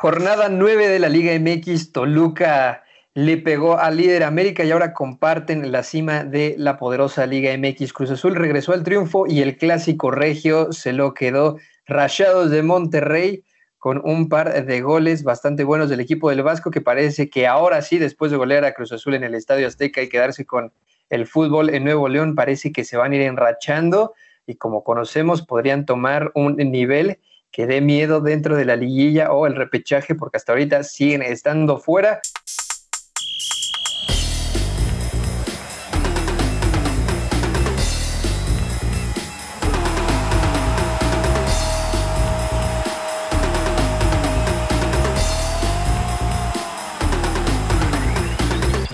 Jornada 9 de la Liga MX, Toluca le pegó al líder América y ahora comparten la cima de la poderosa Liga MX. Cruz Azul regresó al triunfo y el clásico regio se lo quedó. Rayados de Monterrey con un par de goles bastante buenos del equipo del Vasco que parece que ahora sí, después de golear a Cruz Azul en el Estadio Azteca y quedarse con el fútbol en Nuevo León, parece que se van a ir enrachando y como conocemos podrían tomar un nivel que dé miedo dentro de la liguilla o el repechaje porque hasta ahorita siguen estando fuera.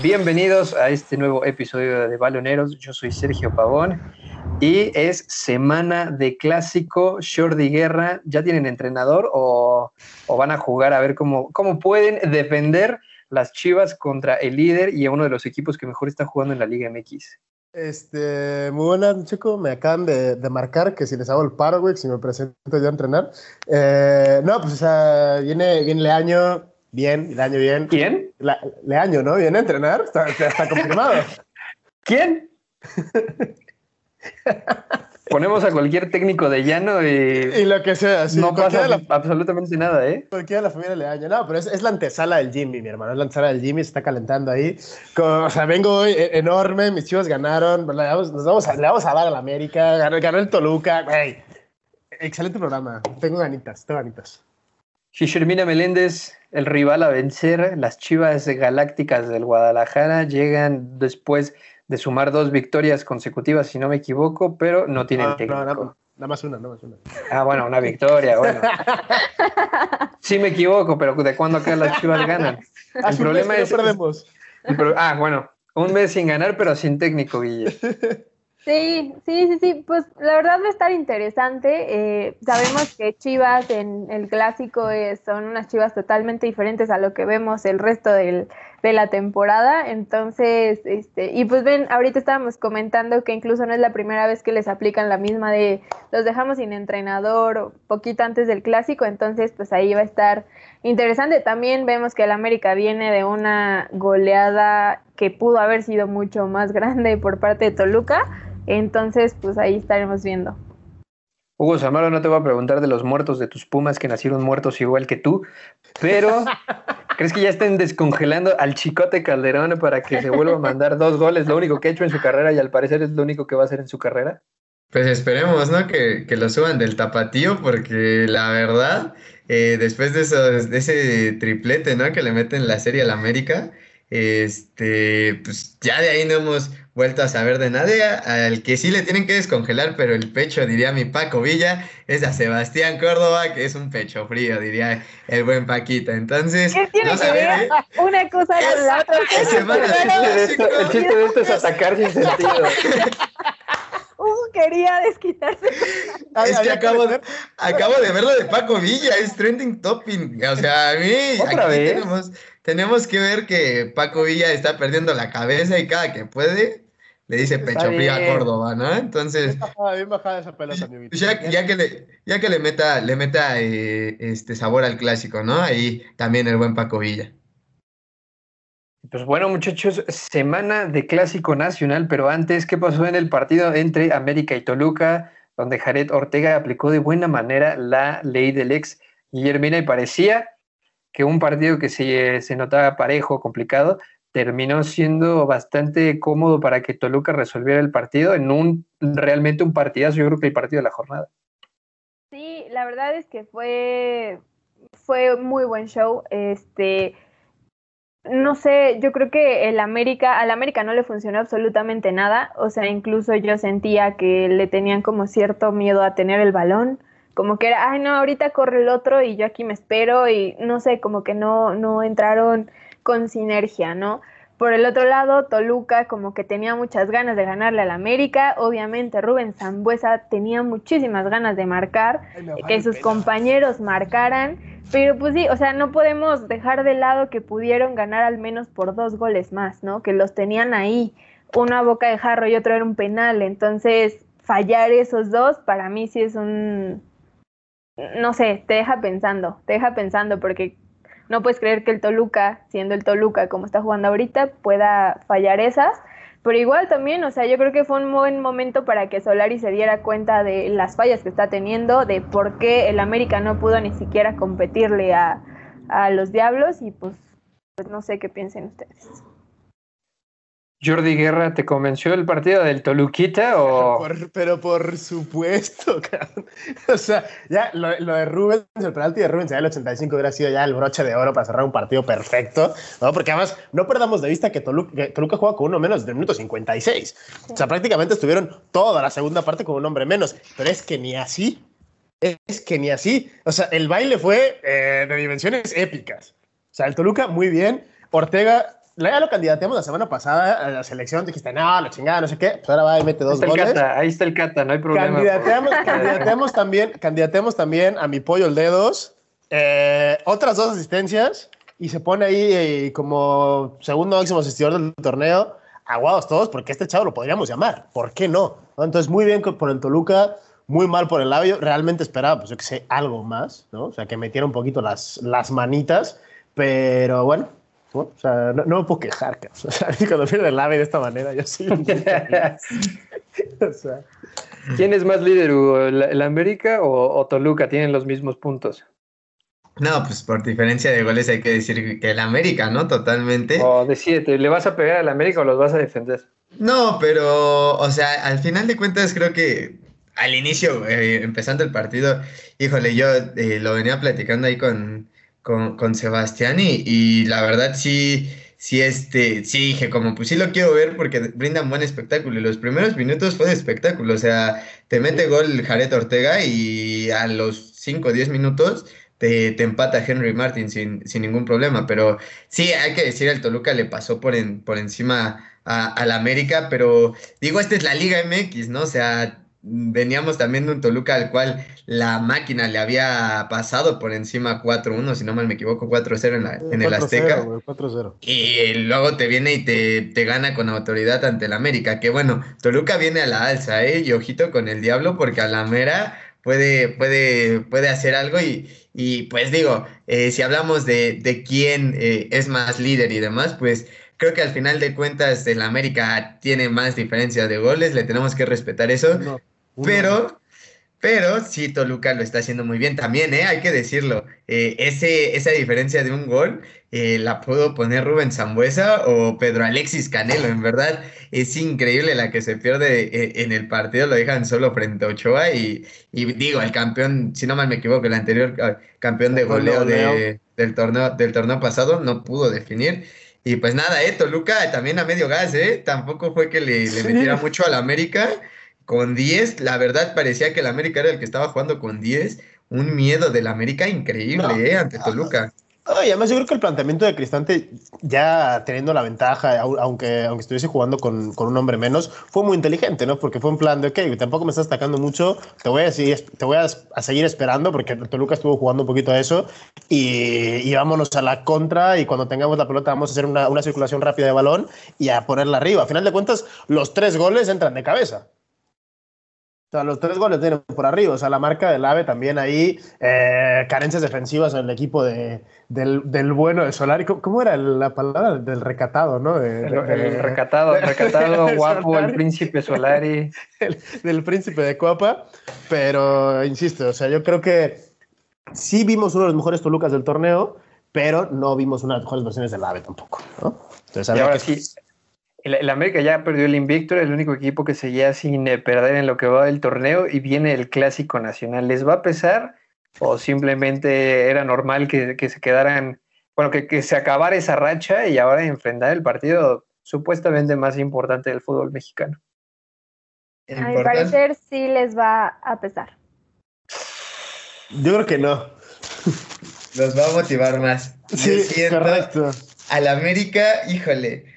Bienvenidos a este nuevo episodio de Baloneros. Yo soy Sergio Pavón y es semana de clásico Shorty Guerra. ¿Ya tienen entrenador o, van a jugar a ver cómo, pueden defender las Chivas contra el líder y a uno de los equipos que mejor está jugando en la Liga MX? Este, muy buenas, chico. Me acaban de, marcar que si les hago el paro, si me presento yo a entrenar. Eh, no, pues, o sea, viene, viene el año Bien, el año bien. ¿Quién? Le año, ¿no? Viene a entrenar, está, está confirmado. ¿Quién? Ponemos a cualquier técnico de llano y, y lo que sea. Sí, no pasa absolutamente nada, ¿eh? Cualquiera de la familia Leaño. No, pero es, es, la antesala del Jimmy, mi hermano. Es la antesala del Jimmy, se está calentando ahí. o sea, vengo hoy e, enorme, mis chivos ganaron. Le vamos, nos vamos a, le vamos a dar a la América. Ganó, ganó el Toluca. Güey. Excelente programa. Tengo ganitas, tengo ganitas. Guillermina Meléndez, el rival a vencer, las Chivas Galácticas del Guadalajara llegan después de sumar dos victorias consecutivas, si no me equivoco, pero no tienen no, técnico. No, nada más una, nada más una. Ah, bueno, una victoria, bueno. Sí me equivoco, pero ¿de cuándo acá las Chivas ganan? El problema es... perdemos. ah, bueno, un mes sin ganar, pero sin técnico, Guille. Sí, sí, sí, sí, pues la verdad va a estar interesante. Eh, sabemos que Chivas en el clásico son unas Chivas totalmente diferentes a lo que vemos el resto del, de la temporada. Entonces, este, y pues ven, ahorita estábamos comentando que incluso no es la primera vez que les aplican la misma de los dejamos sin entrenador poquito antes del clásico, entonces pues ahí va a estar interesante. También vemos que el América viene de una goleada que pudo haber sido mucho más grande por parte de Toluca entonces, pues ahí estaremos viendo. Hugo Samaro, no te voy a preguntar de los muertos de tus Pumas que nacieron muertos igual que tú, pero ¿crees que ya estén descongelando al Chicote Calderón para que se vuelva a mandar dos goles? Lo único que ha hecho en su carrera y al parecer es lo único que va a hacer en su carrera. Pues esperemos, ¿no? Que, lo suban del tapatío, porque la verdad, eh, después de, de ese triplete, ¿no? Que le meten la serie al América, este, pues ya de ahí no hemos vuelto a saber de nadie. Al que sí le tienen que descongelar, pero el pecho, diría mi Paco Villa, es a Sebastián Córdoba, que es un pecho frío, diría el buen Paquita. Entonces, ¿qué tiene no que ver una cosa con la otra? El chiste de esto es atacar sin sentido. Hugo quería desquitarse. Es que acabo de, acabo de ver lo de Paco Villa, es trending topping. O sea, a mí ¿Otra aquí vez? tenemos, tenemos que ver que Paco Villa está perdiendo la cabeza y cada que puede le dice pecho frío a Córdoba, ¿no? Entonces. Bien bajada, esa pelota, mi ya, ya, que le, ya que le meta, le meta eh, este sabor al clásico, ¿no? Ahí también el buen Paco Villa. Pues bueno, muchachos, semana de clásico nacional, pero antes, ¿qué pasó en el partido entre América y Toluca? Donde Jared Ortega aplicó de buena manera la ley del ex Guillermina y parecía que un partido que se, se notaba parejo, complicado, terminó siendo bastante cómodo para que Toluca resolviera el partido en un realmente un partidazo, yo creo que el partido de la jornada. Sí, la verdad es que fue fue muy buen show, este no sé, yo creo que el América, al América no le funcionó absolutamente nada, o sea, incluso yo sentía que le tenían como cierto miedo a tener el balón, como que era, ay no, ahorita corre el otro y yo aquí me espero y no sé, como que no no entraron con sinergia, ¿no? Por el otro lado, Toluca como que tenía muchas ganas de ganarle al América. Obviamente Rubén Zambuesa tenía muchísimas ganas de marcar, que sus compañeros marcaran. Pero pues sí, o sea, no podemos dejar de lado que pudieron ganar al menos por dos goles más, ¿no? Que los tenían ahí, uno a boca de jarro y otro era un penal. Entonces, fallar esos dos para mí sí es un... No sé, te deja pensando, te deja pensando porque no puedes creer que el Toluca, siendo el Toluca como está jugando ahorita, pueda fallar esas. Pero igual también, o sea, yo creo que fue un buen momento para que Solari se diera cuenta de las fallas que está teniendo, de por qué el América no pudo ni siquiera competirle a, a los Diablos y pues, pues no sé qué piensen ustedes. Jordi Guerra, ¿te convenció el partido del Toluquita o...? pero por supuesto, cabrón. O sea, ya lo, de Rubens, el penalti de Rubens en el 85 hubiera sido ya el broche de oro para cerrar un partido perfecto, ¿no? Porque además no perdamos de vista que Toluca, Toluca juega con uno menos del minuto 56. O sea, prácticamente estuvieron toda la segunda parte con un hombre menos. Pero es que ni así, es que ni así. O sea, el baile fue eh, de dimensiones épicas. O sea, el Toluca muy bien. Ortega ya lo candidateamos la semana pasada a la selección, dijiste, no, la chingada, no sé qué, pues ahora va y mete dos ahí goles. Cata, ahí está el Cata, no hay problema. Candidateamos, también, candidateamos también a mi pollo el dedos, eh, otras dos asistencias, y se pone ahí eh, como segundo máximo asistidor del torneo, aguados todos, porque este chavo lo podríamos llamar, ¿por qué no? Entonces, muy bien por el Toluca, muy mal por el labio, realmente esperaba, pues yo que sé, algo más, ¿no? O sea, que metiera un poquito las, las manitas, pero bueno, o sea, no, me puedo quejar, o sea, cuando pierde el AVE de esta manera, yo sí. o sea. ¿Quién es más líder, Hugo? ¿El, América o, Toluca? Tienen los mismos puntos. No, pues por diferencia de goles hay que decir que el América, ¿no? Totalmente. O decídete, ¿le vas a pegar al América o los vas a defender? No, pero, o sea, al final de cuentas creo que al inicio, eh, empezando el partido, híjole, yo eh, lo venía platicando ahí con, con, con Sebastián y, la verdad sí, sí, este, sí dije, como pues sí lo quiero ver porque brindan buen espectáculo y los primeros minutos fue de espectáculo, o sea, te mete gol Jared Ortega y a los 5 o 10 minutos te, te, empata Henry Martin sin, sin, ningún problema, pero sí, hay que decir, el Toluca le pasó por, en, por encima a, la América, pero digo, esta es la Liga MX, ¿no? O sea, veníamos también de un Toluca al cual la máquina le había pasado por encima 4-1, si no mal me equivoco, 4-0 en, en el Azteca. y luego te viene y te, te, gana con autoridad ante el América. Que bueno, Toluca viene a la alza, ¿eh? Y ojito con el diablo, porque a la mera puede, puede, puede hacer algo. Y, y pues digo, eh, si hablamos de, de quién eh, es más líder y demás, pues creo que al final de cuentas el América tiene más diferencia de goles, le tenemos que respetar eso. Pero, pero sí, Toluca lo está haciendo muy bien también, ¿eh? hay que decirlo. Eh, ese, esa diferencia de un gol eh, la pudo poner Rubén Zambuesa o Pedro Alexis Canelo. En verdad, es increíble la que se pierde eh, en el partido. Lo dejan solo frente a Ochoa y, y digo, el campeón, si no mal me equivoco, el anterior ah, campeón de goleo, de, del, torneo, del torneo pasado no pudo definir. Y pues nada, eh, Toluca también a medio gas, ¿eh? Tampoco fue que le, le metiera mucho al América con 10, la verdad parecía que el América era el que estaba jugando con 10. Un miedo del América increíble, ¿eh? Ante Toluca. y además yo creo que el planteamiento de Cristante, ya teniendo la ventaja, aunque, aunque estuviese jugando con, con, un hombre menos, fue muy inteligente, ¿no? Porque fue un plan de, ok, tampoco me estás atacando mucho, te voy a seguir, te voy a, seguir esperando, porque Toluca estuvo jugando un poquito a eso, y, y, vámonos a la contra, y cuando tengamos la pelota vamos a hacer una, una circulación rápida de balón y a ponerla arriba. A final de cuentas, los tres goles entran de cabeza. Sea, los tres goles tienen por arriba. O sea, la marca del AVE también ahí. Eh, carencias defensivas en el equipo de, del, del, bueno de Solari. ¿Cómo, era la palabra? Del recatado, ¿no? el, recatado, el recatado, guapo, el príncipe Solari. del príncipe de Copa. Pero, insisto, o sea, yo creo que sí vimos uno de los mejores Tolucas del torneo, pero no vimos una de las mejores versiones del AVE tampoco, ¿no? Entonces, y ahora sí el, América ya perdió el invicto, era el único equipo que seguía sin eh, perder en lo que va del torneo y viene el clásico nacional. ¿Les va a pesar o simplemente era normal que, se quedaran, bueno, que, se acabara esa racha y ahora enfrentar el partido supuestamente más importante del fútbol mexicano? A mi parecer sí les va a pesar. Yo creo que no. Los va a motivar más. Sí, correcto. Al América, híjole,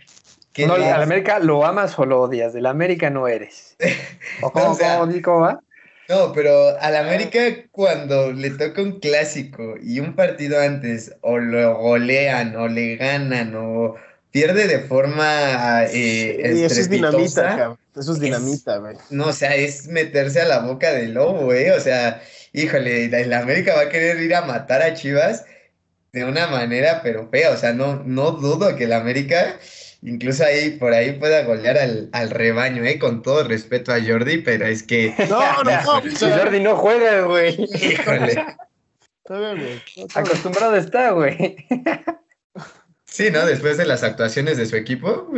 no, al América lo amas o lo odias, del América no eres. ¿O cómo, va? No, pero al América cuando le toca un clásico y un partido antes o lo golean o le ganan o pierde de forma eh, eso es dinamita, Eso es dinamita, güey. No, o sea, es meterse a la boca del lobo, güey. O sea, híjole, el América va a querer ir a matar a Chivas de una manera, pero fea. O sea, no, no dudo que el América incluso ahí por ahí pueda golear al, al rebaño, ¿eh? Con todo respeto a Jordi, pero es que. No, no, no. Si Jordi no juega, güey. Híjole. Está bien, güey. No. Acostumbrado está, güey. Sí, ¿no? Después de las actuaciones de su equipo.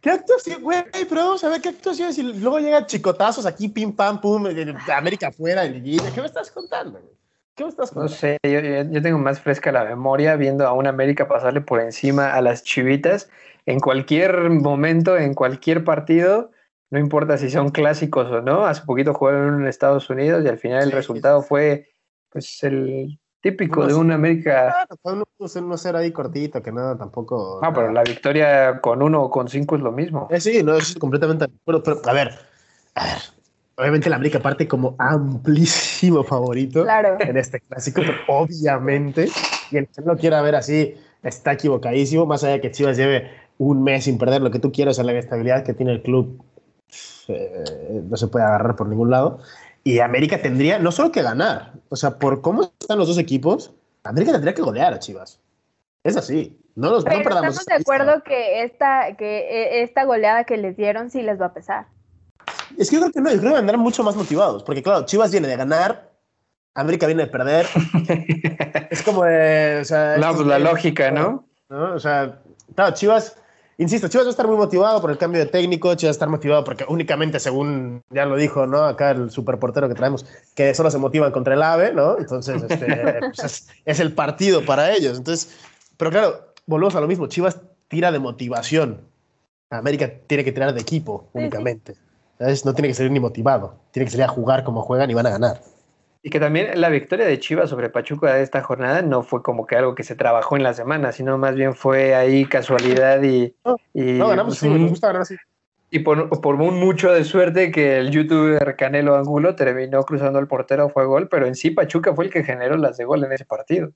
¿Qué actuación, güey? Pero vamos a ver qué actuaciones. Y luego llegan chicotazos aquí, pim, pam, pum, de América afuera, liguilla. ¿Qué me estás contando, güey? ¿Qué me estás No contando? sé, yo, yo- yo tengo más fresca la memoria viendo a un América pasarle por encima a las chivitas en cualquier momento, en cualquier partido, no importa si son clásicos o no. Hace poquito jugaron en Estados Unidos y al final el Sí, resultado fue pues el típico de un América. Ah, fue un 1-0 ahí cortito, que nada, tampoco. Ah, pero la victoria con uno o con cinco es lo mismo. Eh, sí, no, es completamente. Pero, pero, a ver, a ver. Obviamente la América parte como amplísimo favorito Claro. en este clásico, pero obviamente, y el que no quiera ver así, está equivocadísimo, más allá de que Chivas lleve un mes sin perder lo que tú quieras, a la estabilidad que tiene el club, eh, no se puede agarrar por ningún lado. Y América tendría no solo que ganar, o sea, por cómo están los dos equipos, América tendría que golear a Chivas. Es así. No, los, no Pero perdamos estamos de acuerdo que esta, que eh, esta goleada que les dieron sí les va a pesar. Es que yo creo que no, yo creo que vendrán mucho más motivados, porque claro, Chivas viene de ganar, América viene de perder. es como de, o sea, No, pues la lógica, ¿no? ¿no? O sea, claro, Chivas, insisto, Chivas va a estar muy motivado por el cambio de técnico, Chivas va a estar motivado porque únicamente, según ya lo dijo, ¿no? Acá el superportero que traemos, que solo se motivan contra el AVE, ¿no? Entonces, este, pues es, es el partido para ellos. Entonces, pero claro, volvemos a lo mismo, Chivas tira de motivación. América tiene que tirar de equipo únicamente. ¿Sabes? No tiene que salir ni motivado, tiene que salir a jugar como juegan y van a ganar. Y que también la victoria de Chivas sobre Pachuca de esta jornada no fue como que algo que se trabajó en la semana, sino más bien fue ahí casualidad y, No, y, No, ganamos, pues, sí, nos gusta ganar así. y por, por un mucho de suerte que el youtuber Canelo Angulo terminó cruzando el portero, fue gol, pero en sí Pachuca fue el que generó las de gol en ese partido.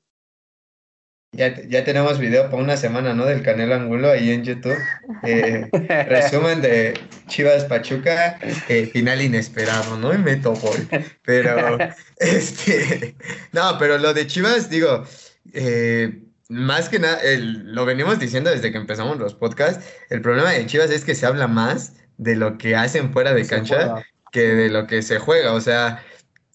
Ya, ya tenemos video para una semana, ¿no? Del Canelo Angulo ahí en YouTube. Eh, resumen de Chivas Pachuca, eh, final inesperado, ¿no? Y meto gol. Pero, este, no, pero lo de Chivas, digo, eh, más que nada, el- lo venimos diciendo desde que empezamos los podcasts, el problema de Chivas es que se habla más de lo que hacen fuera de Se cancha juega. que de lo que se juega. O sea,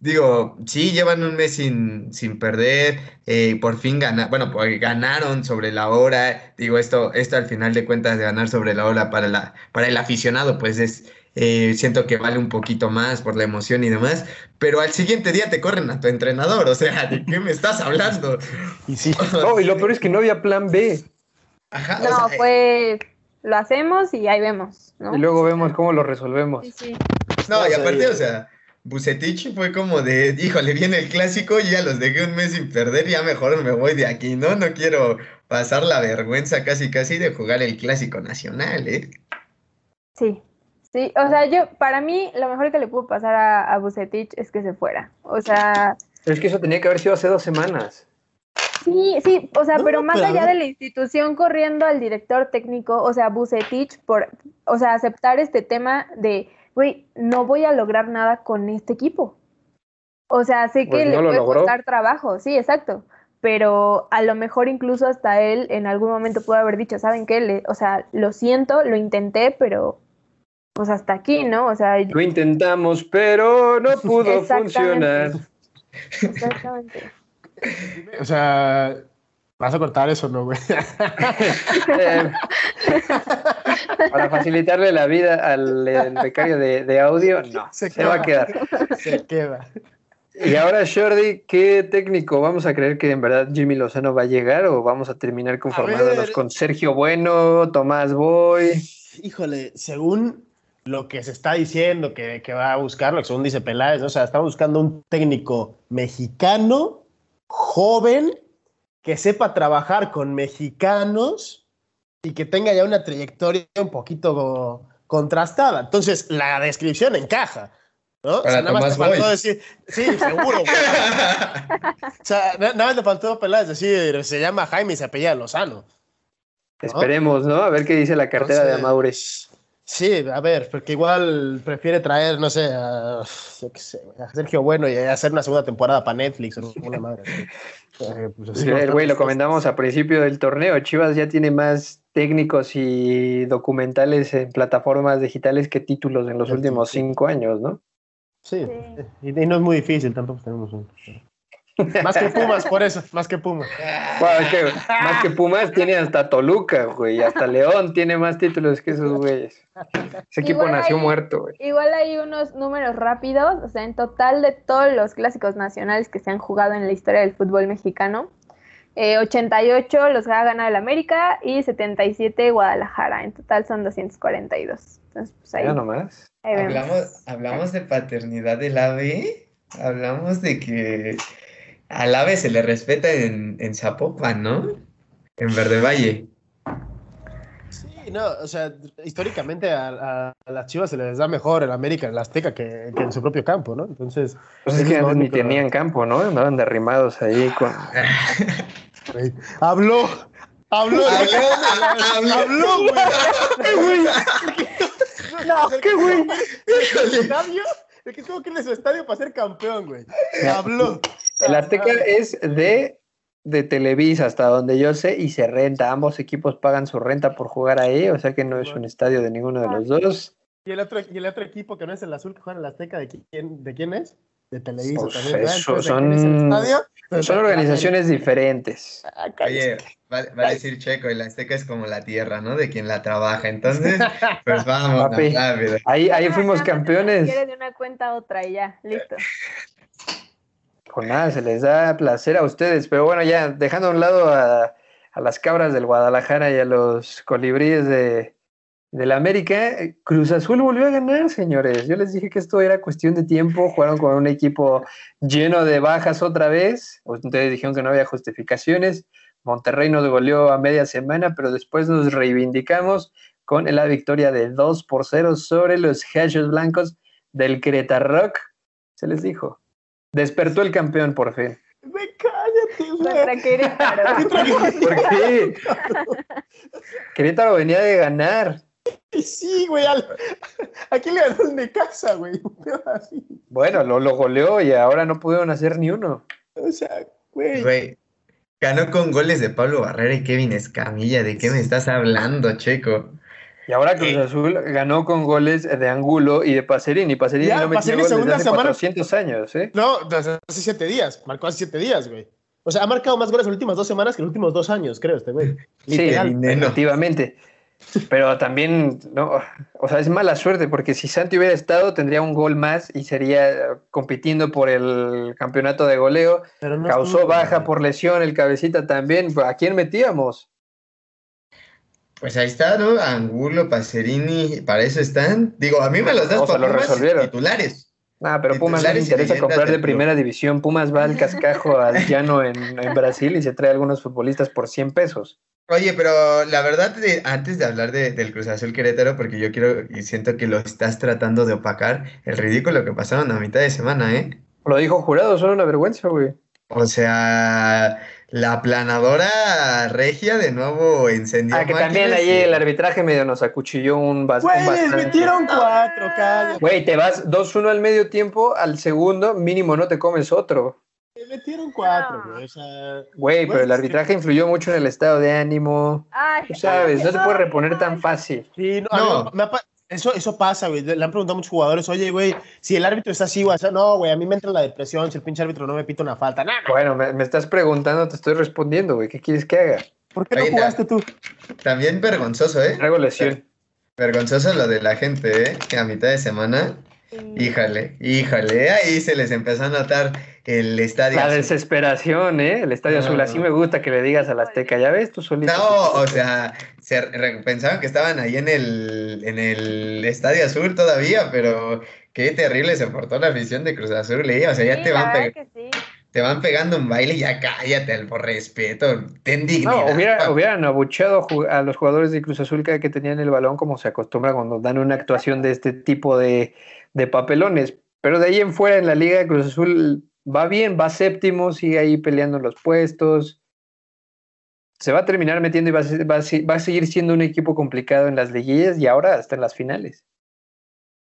digo, sí llevan un mes sin, sin perder, eh, por fin gana, bueno, pues ganaron sobre la hora. Digo, esto, esto al final de cuentas de ganar sobre la hora para la, para el aficionado, pues es, eh, siento que vale un poquito más por la emoción y demás. Pero al siguiente día te corren a tu entrenador. O sea, ¿de qué me estás hablando? Y sí, No, y lo peor es que no había plan B. Ajá, o No, sea, fue. Lo hacemos y ahí vemos, ¿no? Y luego vemos cómo lo resolvemos. Sí, sí. No, y aparte, o sea, Bucetich fue como de, híjole, viene el clásico y ya los dejé un mes sin perder, ya mejor me voy de aquí, ¿no? No quiero pasar la vergüenza casi casi de jugar el clásico nacional, ¿eh? Sí, sí, o sea, yo, para mí, lo mejor que le pudo pasar a, a Bucetich es que se fuera. O sea, Pero es que eso tenía que haber sido hace dos semanas. sí, sí, o sea, No, pero más allá de la institución corriendo al director técnico, o sea, Bucetich, por, o sea, aceptar este tema de, güey, no voy a lograr nada con este equipo. O sea, sé que Pues le no lo puede logró. costar trabajo, sí, exacto. Pero a lo mejor incluso hasta él en algún momento pudo haber dicho, ¿saben qué? Le- o sea, lo siento, lo intenté, pero pues hasta aquí, ¿no? O sea, Lo intentamos, pero no pudo Exactamente. funcionar. exactamente. o sea, ¿vas a cortar eso no, güey? Eh, para facilitarle la vida al becario de, de audio, no, Se se, va a queda. quedar. Se queda. Y ahora, Jordi, ¿qué técnico? ¿Vamos a creer que en verdad Jimmy Lozano va a llegar o vamos a terminar conformándonos con Sergio Bueno, Tomás Boy? Híjole, según lo que se está diciendo que, que va a buscar, lo que según dice Peláez, ¿no? o sea, estamos buscando un técnico mexicano, joven, que sepa trabajar con mexicanos y que tenga ya una trayectoria un poquito contrastada. Entonces, la descripción encaja. ¿no? O sea, nada más te faltó Boy. decir, sí, seguro. o sea, na- nada más te faltó Peláez decir, se llama Jaime y se apellida Lozano. Esperemos, ¿no? A ver qué dice la cartera de Amaures. Sí, a ver, porque igual prefiere traer, no sé, a, yo qué sé, a Sergio Bueno y hacer una segunda temporada para Netflix o una madre. Eh, pues el güey lo comentamos a principio del torneo. Chivas ya tiene más técnicos y documentales en plataformas digitales que títulos en los Sí, últimos sí. cinco años, ¿no? Sí, Sí. y, y no es muy difícil, tampoco tenemos un. Más que Pumas, por eso, más que Pumas. Bueno, es que más que Pumas tiene hasta Toluca, güey, hasta León tiene más títulos que esos güeyes. Ese equipo Igual nació muerto, güey. Igual hay unos números rápidos, o sea, en total de todos los clásicos nacionales que se han jugado en la historia del fútbol mexicano, eh, 88 los ha ganado el América y 77 Guadalajara. En total son 242. Entonces, pues ahí, Ya nomás. ahí. Hablamos, hablamos de paternidad del ave, hablamos de que al ave se le respeta en, en Zapopan, ¿no? En Verde Valle. Sí, no, o sea, históricamente a, a- a las Chivas se les da mejor el América en la Azteca que, que en su propio campo, ¿no? Entonces, Pues es que antes ni tenían campo, ¿no? Andaban derrimados ahí con. habló, habló, Habló, habló, güey. No, qué güey. El estadio, el que tuvo que ir de su estadio para ser campeón, güey. Habló. El Azteca es de, de Televisa, hasta donde yo sé, y se renta. Ambos equipos pagan su renta por jugar ahí, o sea que no es un estadio de ninguno de los dos. ¿Y el otro, y el otro equipo que no es el azul que juega en el Azteca, ¿de quién, de quién es? De Televisa Pues también. ¿verdad? eso, Entonces, ¿de quién es el son- estadio? Son organizaciones diferentes. Ah. Oye, va, va a decir Checo, el Azteca es como la tierra, ¿no? De quien la trabaja. Entonces, pues vamos, Papi. rápido. Ahí, ahí Ah, fuimos campeones. transfiere de una cuenta a otra y ya, listo. Pues nada, se les da placer a ustedes. Pero bueno, ya dejando a un lado a, las cabras del Guadalajara y a los colibríes de, del América, Cruz Azul volvió a ganar, señores. Yo les dije que esto era cuestión de tiempo. Jugaron con un equipo lleno de bajas otra vez. Ustedes dijeron que no había justificaciones. Monterrey nos goleó a media semana, pero después nos reivindicamos con la victoria de 2 por 0 sobre los Gallos Blancos del Querétaro Rock. Se les dijo. Despertó el campeón por fin. Güey, cállate, güey. Contra Querétaro. ¿Por qué? Querétaro venía de ganar. Sí, güey. al- ¿A quién le ganó el Necaxa, güey? Bueno, lo, lo goleó y ahora no pudieron hacer ni uno. O sea, güey. Güey, ganó con goles de Pablo Barrera y Kevin Escamilla. ¿De qué me estás hablando, Checo? Y ahora Cruz Eh. Azul ganó con goles de Angulo y de Pacerini. Pacerini Ya, no metía Pacerini gol desde segunda hace semana. 400 años, ¿eh? No, desde hace siete días. Marcó hace siete días, güey. O sea, ha marcado más goles en las últimas dos semanas que en los últimos dos años, creo, este güey. Sí, efectivamente. Pero también, no, o sea, es mala suerte porque si Santi hubiera estado tendría un gol más y sería compitiendo por el campeonato de goleo. Pero no Causó baja por lesión el cabecita también. ¿A quién metíamos? Pues ahí está, ¿no? Angulo, Pacerini, para eso están. Digo, a mí me los das O sea, para lo Pumas resolvieron. titulares. Ah, pero Pumas no le interesa comprar de primera división. Pumas va al cascajo al llano en, en Brasil y se trae algunos futbolistas por 100 pesos. Oye, pero la verdad, de- antes de hablar de- del Cruz Azul Querétaro, porque yo quiero y siento que lo estás tratando de opacar, el ridículo que pasaron a mitad de semana, ¿eh? Lo dijo jurado, son una vergüenza, güey. O sea, la planadora regia de nuevo encendió Ah, que también ahí y- el arbitraje medio nos acuchilló un, bas- un Güey, les bastante. metieron cuatro, cállate. Güey, te vas 2-1 al medio tiempo, al segundo mínimo no te comes otro. Les metieron cuatro, güey. O sea, Güey, pero el arbitraje influyó mucho en el estado de ánimo. Ay, Tú sabes, no se puede ay, reponer ay. tan fácil. sí, no, No. mí me ha eso, eso pasa, güey. Le han preguntado a muchos jugadores, oye, güey, si el árbitro está así, güey, o sea, no, güey, a mí me entra la depresión si el pinche árbitro no me pita una falta. Nah, nah. Bueno, me, me estás preguntando, te estoy respondiendo, güey. ¿Qué quieres que haga? ¿Por qué no Oye, jugaste tú? También vergonzoso, ¿eh? Traigo lesión. Vergonzoso lo de la gente, ¿eh? Que a mitad de semana. Híjale, híjale, ahí se les empezó a notar el estadio. La azul. desesperación, ¿eh? El estadio No. azul. Así me gusta que le digas al Azteca. Ya ves, tú solito. No, o sea, se re- pensaban que estaban ahí en el, en el Estadio Azul todavía, pero qué terrible se portó la afición de Cruz Azul, ¿eh? O sea, ya Sí, te la van, pe- sí. Te van pegando un baile y ya cállate, por respeto, ten No, dignidad. hubiera, pa- hubieran abucheado a los jugadores de Cruz Azul cada que tenían el balón, como se acostumbra cuando dan una actuación de este tipo de, de papelones. Pero de ahí en fuera, en la Liga, Cruz Azul va bien, va séptimo, sigue ahí peleando los puestos. se va a terminar metiendo y va a, va a va a seguir siendo un equipo complicado en las liguillas y ahora hasta en las finales.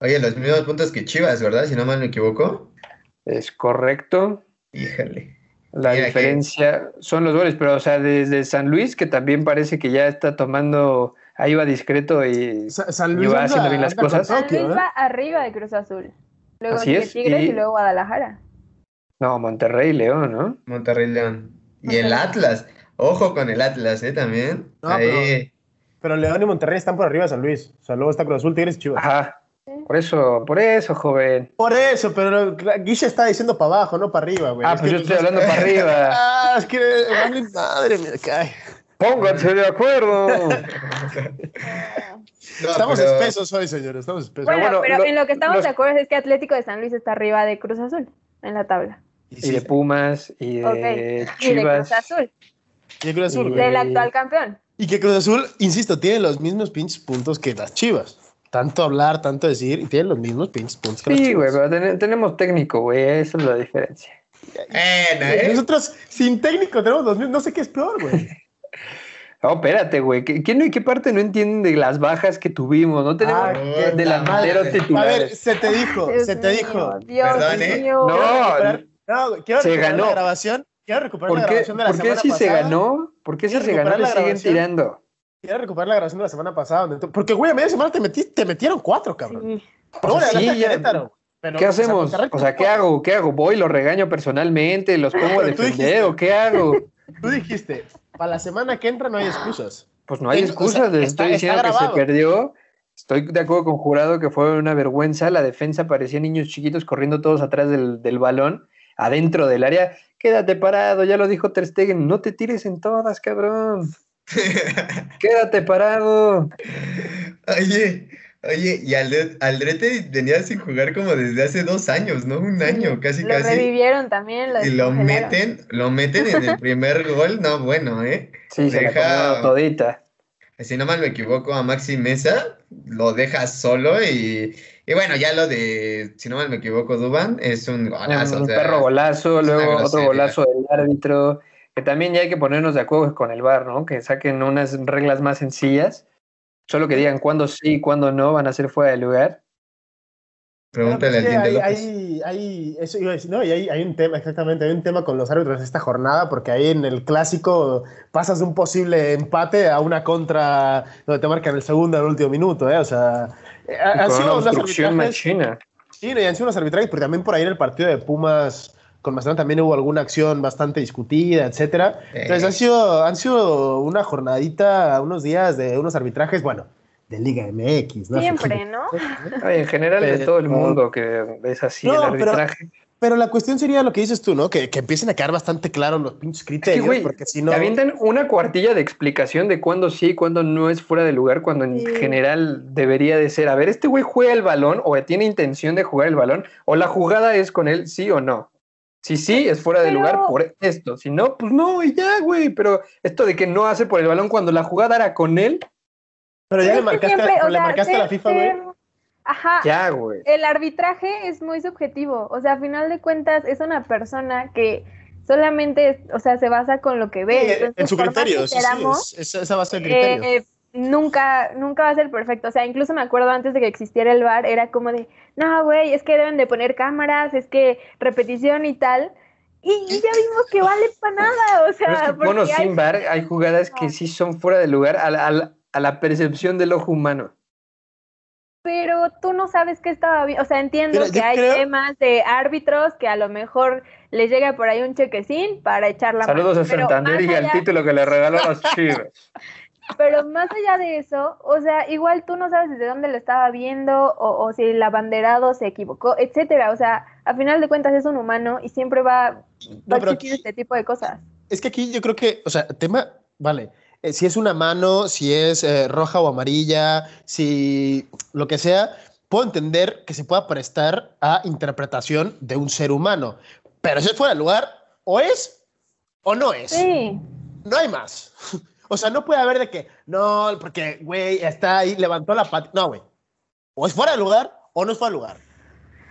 Oye, los mismos puntos que Chivas, ¿verdad? Si no mal me equivoco. Es correcto. Híjole. La Mira que- diferencia son los goles, pero o sea, desde San Luis, que también parece que ya está tomando, ahí va discreto y Sa- San y Luis va haciendo bien las cosas. San Luis ¿eh? va arriba de Cruz Azul. Luego Así sigue es, Tigres y... y- luego Guadalajara. no, Monterrey, León, ¿no? Monterrey León. Y el. Atlas. Ojo con el Atlas, ¿eh? También. No, Ahí. Pero León y Monterrey están por arriba de San Luis. O sea, luego está Cruz Azul, Tigres y Chivas. Ajá. Por eso, por eso, joven. Por eso, pero Guiche está diciendo para abajo, no para arriba, güey. Ah, Es pues yo estoy hablando para arriba. Ah, es que madre, mira, cae. Pónganse de acuerdo. No, Estamos pero- espesos hoy, señores, estamos espesos. Bueno, bueno, pero lo- en lo que estamos los- de acuerdo es que Atlético de San Luis está arriba de Cruz Azul en la tabla. Y de Pumas, y de Ok. Y de Chivas. Cruz Azul, Y de Cruz Azul, Y- güey. del actual campeón. Y que Cruz Azul, insisto, tiene los mismos pinches puntos que las Chivas. Tanto hablar, tanto decir, y tienen los mismos pinches puntos Sí, güey, pero ten- tenemos técnico, güey, esa es la diferencia. Bueno, ¿eh? Nosotros, sin técnico, tenemos los mismos. No sé qué es peor, güey. No, espérate, güey. ¿Qué, no- qué parte no entienden de las bajas que tuvimos? No tenemos Ah, madre. A ver, se te dijo, Dios se te mío, dijo. Dios Perdón, ¿eh? mío. No, Recuperar- No, quiero Se recuperar ganó. la grabación. Quiero recuperar ¿Por la qué, grabación de la por qué semana si se ganó? ¿Por qué si ¿Quieres se ganó le la siguen tirando? Quiero recuperar la grabación de la semana pasada. donde tú- Porque, güey, a media semana te, metí, te metieron cuatro, cabrón. Sí. No, Sí, ya- Querétaro, pero, ¿Qué o sea, hacemos? O sea, ¿qué hago? ¿Qué hago? ¿Voy, lo regaño personalmente? ¿Los pongo a defender o qué hago? Tú dijiste, para la semana que entra no hay excusas. Pues no hay Sí, o sea, excusas, les está- estoy diciendo que se perdió. Estoy de acuerdo con Jurado que fue una vergüenza. La defensa parecía niños chiquitos corriendo todos atrás del, del balón, adentro del área. Quédate parado, ya lo dijo Ter Stegen, no te tires en todas, cabrón. Quédate parado. Oye, oye, y Aldre- Aldrete venía sin jugar como desde hace dos años, ¿no? Un año, casi, lo casi. revivieron también. Lo Y lo meten, lo meten en el primer gol, no, bueno, ¿eh? Sí, se la todita. Si no mal me equivoco, a Maxi Mesa lo deja solo y, y bueno, ya lo de, si no mal me equivoco, Duban es un golazo. un o sea, perro golazo, luego otro golazo del árbitro. Que también ya hay que ponernos de acuerdo con el VAR, ¿no? Que saquen unas reglas más sencillas. Solo que digan cuándo sí y cuándo no van a ser fuera de lugar. Pregúntale al pues, hay, hay, hay- eso iba a decir, no, y hay, hay un tema, exactamente, hay un tema con los árbitros de esta jornada, porque ahí en el clásico pasas de un posible empate a una contra donde te marcan el segundo al último minuto, ¿eh? O sea, ha- han Con sido una obstrucción machina. Sí, no, y han sido unos arbitrajes, pero también por ahí en el partido de Pumas con Mazatlán también hubo alguna acción bastante discutida, etcétera. Entonces han sido, han sido una jornadita, unos días de unos arbitrajes, bueno, de Liga MX, ¿no? Siempre, ¿no? Ay, en general de Pero- todo el mundo que es así No, el pero- arbitraje. Pero la cuestión sería lo que dices tú, ¿no? Que, que empiecen a quedar bastante claros los pinches Es que, criterios, güey, porque si no... te avientan una cuartilla de explicación de cuándo sí y cuándo no es fuera de lugar, cuando en Sí. general debería de ser, a ver, este güey juega el balón o tiene intención de jugar el balón, o la jugada es con él, sí o no. Si sí, es fuera de Pero- lugar por esto. Si no, pues no, y ya, güey. Pero esto de que no hace por el balón cuando la jugada era con él, Pero ya le que marcaste, siempre, pero o le sea, marcaste a la FIFA, güey. Ajá. ya, güey. El arbitraje es muy subjetivo. O sea, a final de cuentas, es una persona que solamente, o sea, se basa con lo que ve. Sí, Entonces, en su criterio, sí, sí, es, es- esa va a ser el criterio. eh, nunca, nunca va a ser perfecto. O sea, incluso me acuerdo antes de que existiera el VAR, era como de, no, güey, es que deben de poner cámaras, es que repetición y tal. Y, y ya vimos que vale para nada. O Pero es sea, que, bueno, hay- sin bar, hay jugadas que sí son fuera de lugar a la, a la- a la percepción del ojo humano. pero tú no sabes qué estaba bien. O sea, entiendo Mira, que hay creo- temas de árbitros que a lo mejor les llega por ahí un chequecín para echar la Saludos mano. a Santander y al allá- título que le regaló a los Chivas. Pero más allá de eso, o sea, igual tú no sabes desde dónde lo estaba viendo o, o si el abanderado se equivocó, etcétera. O sea, a final de cuentas es un humano y siempre va, va No, a aquí- este tipo de cosas. Es que aquí yo creo que, o sea, tema, vale, eh, si es una mano, si es eh, roja o amarilla, si lo que sea, puedo entender que se pueda prestar a interpretación de un ser humano. Pero si es fuera de lugar, o es o no es. Sí, No hay más. O sea, no puede haber de que, no, porque, güey, está ahí, levantó la pata. No, güey. O es fuera de lugar o no es fuera de lugar.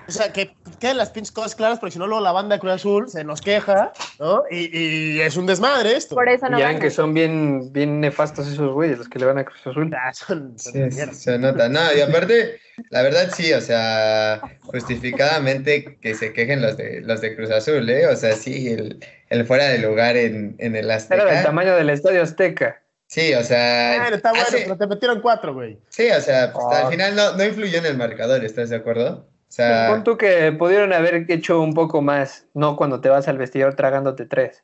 O sea, que queden las pinches cosas claras, porque si no, luego la banda de Cruz Azul se nos queja, ¿no? Y, y es un desmadre esto. Por eso no ya que son bien, bien nefastos esos güeyes, los que le van a Cruz Azul. Ah, son- son Sí, mierda. se nota. No, y aparte, la verdad sí, o sea, justificadamente que se quejen los de los de Cruz Azul, ¿eh? O sea, sí, el, el fuera de lugar en, en el Era del Azteca. tamaño del Estadio Azteca. Sí, o sea, Bueno, está bueno, hace- pero te metieron cuatro, güey. sí, o sea, pues, Ah. al final no, no influyó en el marcador, ¿estás de acuerdo? O sea, Pon tú que pudieron haber hecho un poco más, no cuando te vas al vestidor tragándote tres.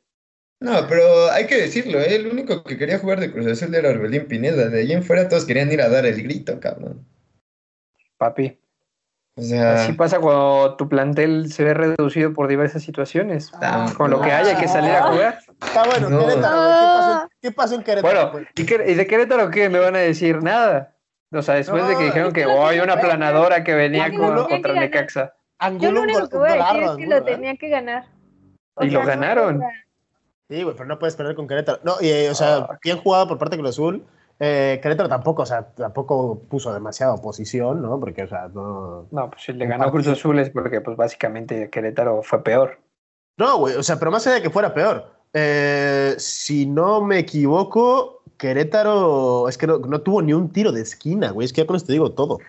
no, pero hay que decirlo, ¿eh? El único que quería jugar de Cruz Azul era Orbelín Pineda. De ahí en fuera todos querían ir a dar el grito, cabrón. Papi. O sea, Así pasa cuando tu plantel se ve reducido por diversas situaciones. Ah, Con lo que haya que salir a jugar. Está bueno, No. Querétaro, güey. ¿Qué pasó, ¿Qué pasó en Querétaro? Bueno, qué- y de Querétaro qué? ¿Me van a decir nada? O sea, después de que No, dijeron que que lo "Oh, hay tenían una planadora que venía con- contra que. Necaxa. Yo Angulo lo único que voy a decir es que Angulo, lo ¿eh? tenía que ganar. Y lo ganaron. Sí, güey, pero no puedes perder con Querétaro. No, y, eh, o sea, Ah. bien jugado por parte de Cruz Azul. Eh, Querétaro tampoco, o sea, tampoco puso demasiada oposición, ¿no? Porque, o sea, no... No, pues si le ganó Cruz. Azul es porque pues básicamente Querétaro fue peor. No, güey, o sea, pero más allá de que fuera peor. eh, si no me equivoco, Querétaro es que no, no tuvo ni un tiro de esquina, güey. Es que ya con esto digo todo.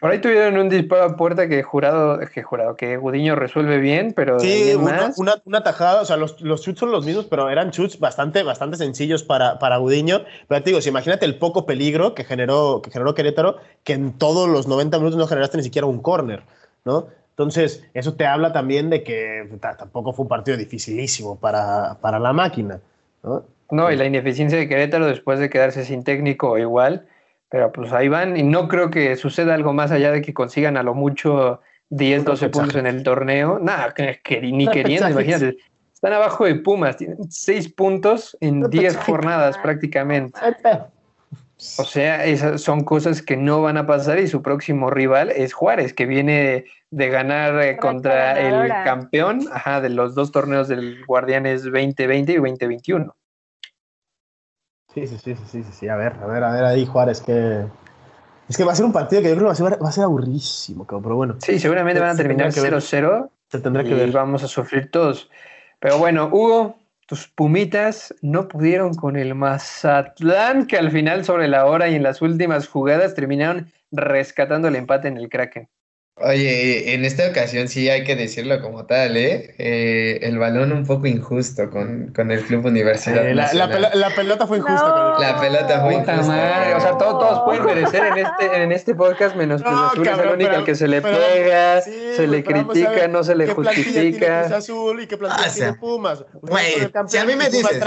Por ahí tuvieron un disparo a puerta que jurado, que jurado, que Gudiño resuelve bien, pero Sí, una, más, una, una tajada, o sea, los, los shoots son los mismos, pero eran shoots bastante, bastante sencillos para, para Gudiño. Pero te digo, si imagínate el poco peligro que generó, que generó Querétaro, que en todos los 90 minutos no generaste ni siquiera un córner, ¿no? Entonces, eso te habla también de que tampoco fue un partido dificilísimo para, para la máquina, ¿no? No, y la ineficiencia de Querétaro después de quedarse sin técnico igual, pero pues ahí van y no creo que suceda algo más allá de que consigan a lo mucho 10, Un 12 repechaje. puntos en el torneo. Nada, que, ni queriendo, imagínate. Están abajo de Pumas, tienen 6 puntos en 10 Repechaje. jornadas prácticamente. O sea, esas son cosas que no van a pasar y su próximo rival es Juárez, que viene de ganar eh, contra el campeón ajá, de los dos torneos del Guardianes 2020 y 2021. Sí, sí, sí, sí, sí, sí. A ver, a ver, a ver ahí, Juárez, que... Es que va a ser un partido que yo creo que va a ser, va a ser aburridísimo, cabrón, pero bueno, Sí, seguramente van a terminar tendrá que ver. 0-0 se tendrá que ver. vamos a sufrir todos. Pero bueno, Hugo, tus Pumitas no pudieron con el Mazatlán, que al final sobre la hora y en las últimas jugadas terminaron rescatando el empate en el Kraken. Oye, en esta ocasión sí hay que decirlo como tal, ¿eh? Eh, el balón un poco injusto con, con el Club Universidad Eh, la, la Nacional. pelo- la pelota fue injusta. No. con el- La pelota fue Puta injusta. madre, o sea, todos, todos pueden merecer en este, en este podcast menos Cruz No, Azul, es el único al que se le pero- pega, Sí, se le critica, ver no se le ¿Qué plantilla tiene Cruz justifica. Azul y qué plantilla Ah, o sea, tiene Pumas? güey, si a mí me dices-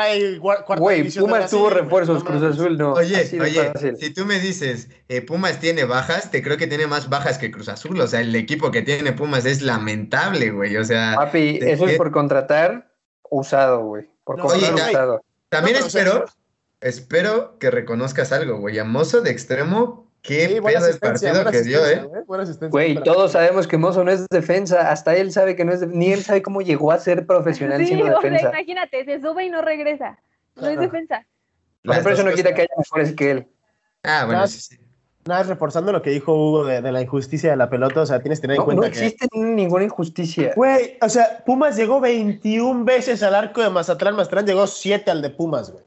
Güey, Pumas tuvo refuerzos, Cruz. Azul no. Oye, oye, si tú me dices, eh, Pumas tiene bajas, te creo que tiene más bajas que Cruz Azul. O sea, el equipo que tiene Pumas es lamentable, güey. O sea, Papi, ¿de eso qué? es por contratar usado, güey. Por No, contratar oye, usado. también No, espero, espero que reconozcas algo, güey. A Mozo de extremo, qué Sí, pedo de asistencia, partido que dio, asistencia, ¿eh? güey, buena asistencia, Güey, pero- todos sabemos que Mozo no es defensa, hasta él sabe que no es, de- ni él sabe cómo llegó a ser profesional Sí, siendo o sea, defensa. imagínate, se sube y no regresa. No es defensa. Pero eso no quita que haya mejores que él. Ah, bueno, sí, sí. Nada, reforzando lo que dijo Hugo de, de la injusticia de la pelota, o sea, tienes que tener en cuenta no que... existe ninguna injusticia. Güey, o sea, Pumas llegó 21 veces al arco de Mazatlán, Mazatlán llegó 7 al de Pumas, güey.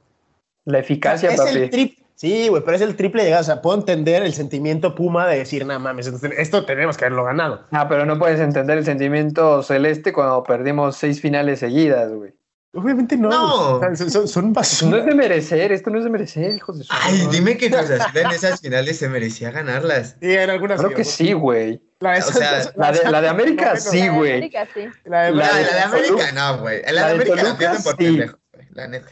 La eficacia, es el papi. triple. Sí, güey, pero es el triple llegada. O sea, puedo entender el sentimiento Puma de decir, no mames, esto tenemos que haberlo ganado. Ah, pero no puedes entender el sentimiento celeste cuando perdimos seis finales seguidas, güey. Obviamente no. No. Son, son, son No basura. es de merecer, esto no es de merecer, hijos de su Ay, madre. dime que Cruz Azul en esas finales se merecía ganarlas. Sí, en algunas Creo que sí, güey. La de, O sea, la de- la de América, sí, La de güey. América, sí. La de, La La, de la de América no, güey. La La de de América la Toluca, pierden por sí. pendejos, güey. La neta.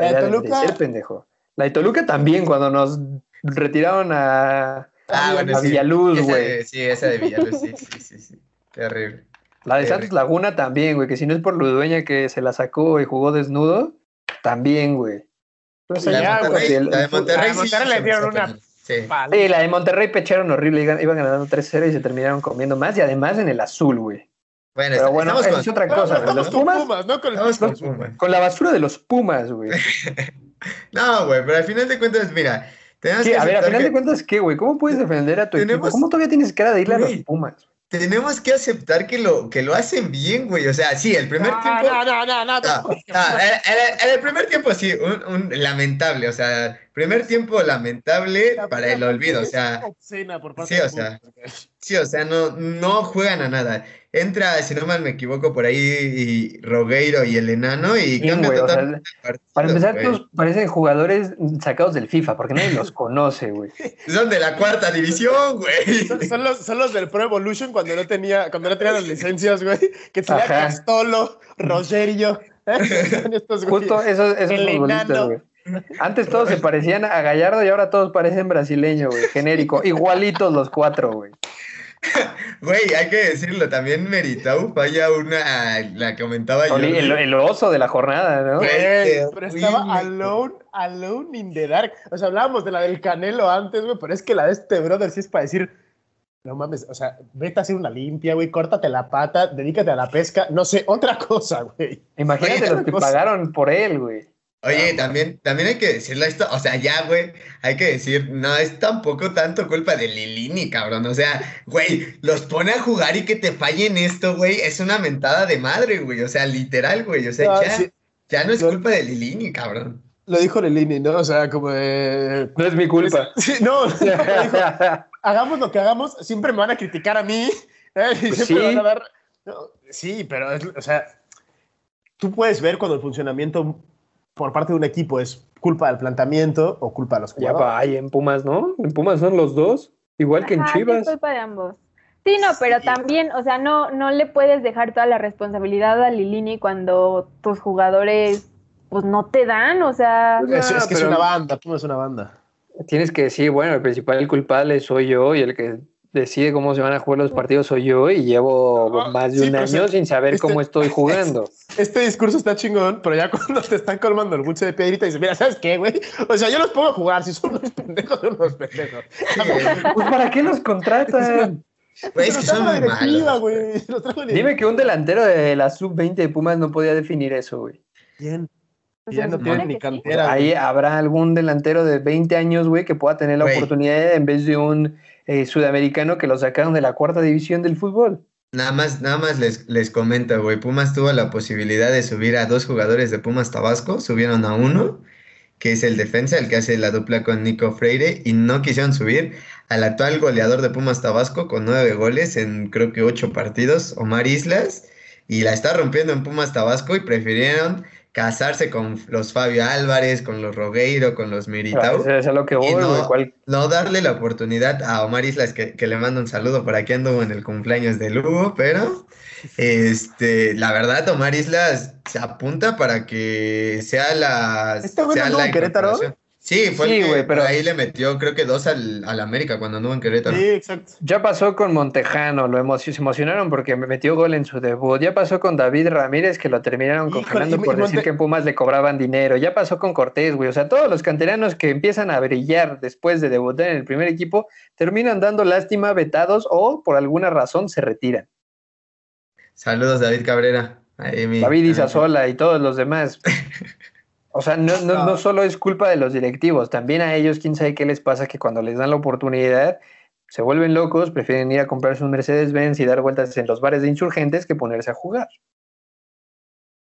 La de de Toluca- merecer, pendejo. La de Toluca también, cuando nos retiraron a, Ah, bueno, a sí. Villaluz, Esa güey. de- Sí, esa de Villaluz, sí, sí, sí, sí. Qué horrible. La de Qué Santos. Laguna también, güey, que si no es por Ludueña que se la sacó y jugó desnudo, también, güey. Pues La de Monterrey, güey, la de el- Monterrey, la de sí, Monterrey sí, le se dieron me está una- poniendo. Sí. Vale. Sí, la de Monterrey pecharon horrible, iban, ganando 3-0 y se terminaron comiendo más y además en el azul, güey. Bueno, Pero bueno, estamos esa con, es otra No, cosa, no, güey. Los Pumas, Pumas, no con Azul. Pumas. con la basura de los Pumas, güey. No, güey, pero al final de cuentas, mira, tenemos que A ver, a aceptar final que- de cuentas, ¿qué, güey? ¿Cómo puedes defender a tu equipo? Tenemos- ¿Cómo todavía tienes cara de irle a los. Pumas? Tenemos que aceptar que lo, que lo hacen bien, güey. O sea, sí, el primer No, tiempo. no, no, no, no. Ah, ah, en, en- en el primer tiempo sí, un, un lamentable, o sea, primer tiempo lamentable La para el olvido, o sea, es obscena por parte sí, o sea, público. sí, o sea, no, no juegan a nada. Entra, si no mal me equivoco, por ahí y Rogueiro y el enano y Sí, cambia güey, o sea, totalmente el partido, Para empezar, todos parecen jugadores sacados del FIFA, porque nadie los conoce, güey. Son de la cuarta división, güey. Son, son los, son los del Pro Evolution cuando no tenía, cuando no tenían las licencias, güey. Que tenía Ajá. Castolo, Rogerio. Son estos güeyes. Justo esos, esos El futbolistas, enano. güey. Antes todos se parecían a Gallardo y ahora todos parecen brasileño, güey, genérico. Igualitos los cuatro, güey. Güey, hay que decirlo, también Meritau falla una, la comentaba yo. El, oso de la jornada, ¿no? Güey, pero estaba alone, alone in the dark. O sea, hablábamos de la del Canelo antes, güey, pero es que la de este brother sí es para decir, no mames, o sea, vete a hacer una limpia, güey, córtate la pata, dedícate a la pesca, no sé, otra cosa, güey. Imagínate Oye, los que cosa. pagaron por él, güey. Oye, también, también hay que decirle esto, o sea, ya, güey, hay que decir, no es tampoco tanto culpa de Lilini, cabrón, o sea, güey, los pone a jugar y que te fallen esto, güey, es una mentada de madre, güey, o sea, literal, güey, o sea, ya, sí. ya no es culpa de Lilini, cabrón. Lo dijo Lelini, ¿no? O sea, como de... No es mi culpa. Sí, no, no, dijo, hagamos lo que hagamos, siempre me van a criticar a mí. ¿eh? Y Pues siempre me sí. van a dar. No, sí, pero, es- o sea, tú puedes ver cuando el funcionamiento por parte de un equipo es culpa del planteamiento o culpa de los Ya jugadores. va, y en Pumas, ¿no? En Pumas son los dos, igual que en Chivas. es culpa de ambos. Sí, no, pero Sí. también, o sea, no, no le puedes dejar toda la responsabilidad a Lilini cuando tus jugadores pues no te dan, o sea, Pues, Es, es que es una banda, Puma es una banda. Tienes que decir, bueno, el principal culpable soy yo y el que decide cómo se van a jugar los partidos soy yo y llevo más de sí, un año sin saber este- cómo estoy jugando. Este discurso está chingón, pero ya cuando te están colmando el buche de piedrita, dices, mira, ¿sabes qué, güey? O sea, yo los pongo a jugar, si son unos pendejos, son unos pendejos. Pues ¿para qué los contratan? Güey, es que son muy malos. güey. Dime que un delantero de la sub-20 de Pumas no podía definir eso, güey. Bien. pues, Ya no tienen ni cantera. Ahí habrá algún delantero de 20 años, güey, que pueda tener la oportunidad en vez de un eh, sudamericano que lo sacaron de la cuarta división del fútbol. Nada más, nada más les, les comento, güey. Pumas tuvo la posibilidad de subir a dos jugadores de Pumas Tabasco, subieron a uno, que es el defensa, el que hace la dupla con Nico Freire, y no quisieron subir al actual goleador de Pumas Tabasco con nueve goles en creo que ocho partidos, Omar Islas, y la está rompiendo en Pumas Tabasco y prefirieron casarse con los Fabio Álvarez, con los Rogueiro, con los Meritau. Eso es a lo que voy, Y no- güey. ¿Cuál- No darle la oportunidad a Omar Islas, que, que le mando un saludo por aquí anduvo en el cumpleaños de Lugo, pero este, la verdad, Omar Islas se apunta para que sea la. ¿Este güey sea la en Querétaro? Sí, fue el que güey, pero- ahí le metió, creo que dos al, al América cuando anduvo en Querétaro. Sí, exacto. Ya pasó con Montejano, lo emo- se emocionaron porque me metió gol en su debut. Ya pasó con David Ramírez, que lo terminaron congelando por y decir Monte- que en Pumas le cobraban dinero. Ya pasó con Cortés, güey. O sea, todos los canteranos que empiezan a brillar después de debutar en el primer equipo terminan dando lástima, vetados o por alguna razón se retiran. Saludos, David Cabrera. Ahí mi- David Izazola y todos los demás. O sea, no, no, no solo es culpa de los directivos, también a ellos, quién sabe qué les pasa, que cuando les dan la oportunidad se vuelven locos, prefieren ir a comprarse un Mercedes-Benz y dar vueltas en los bares de insurgentes que ponerse a jugar.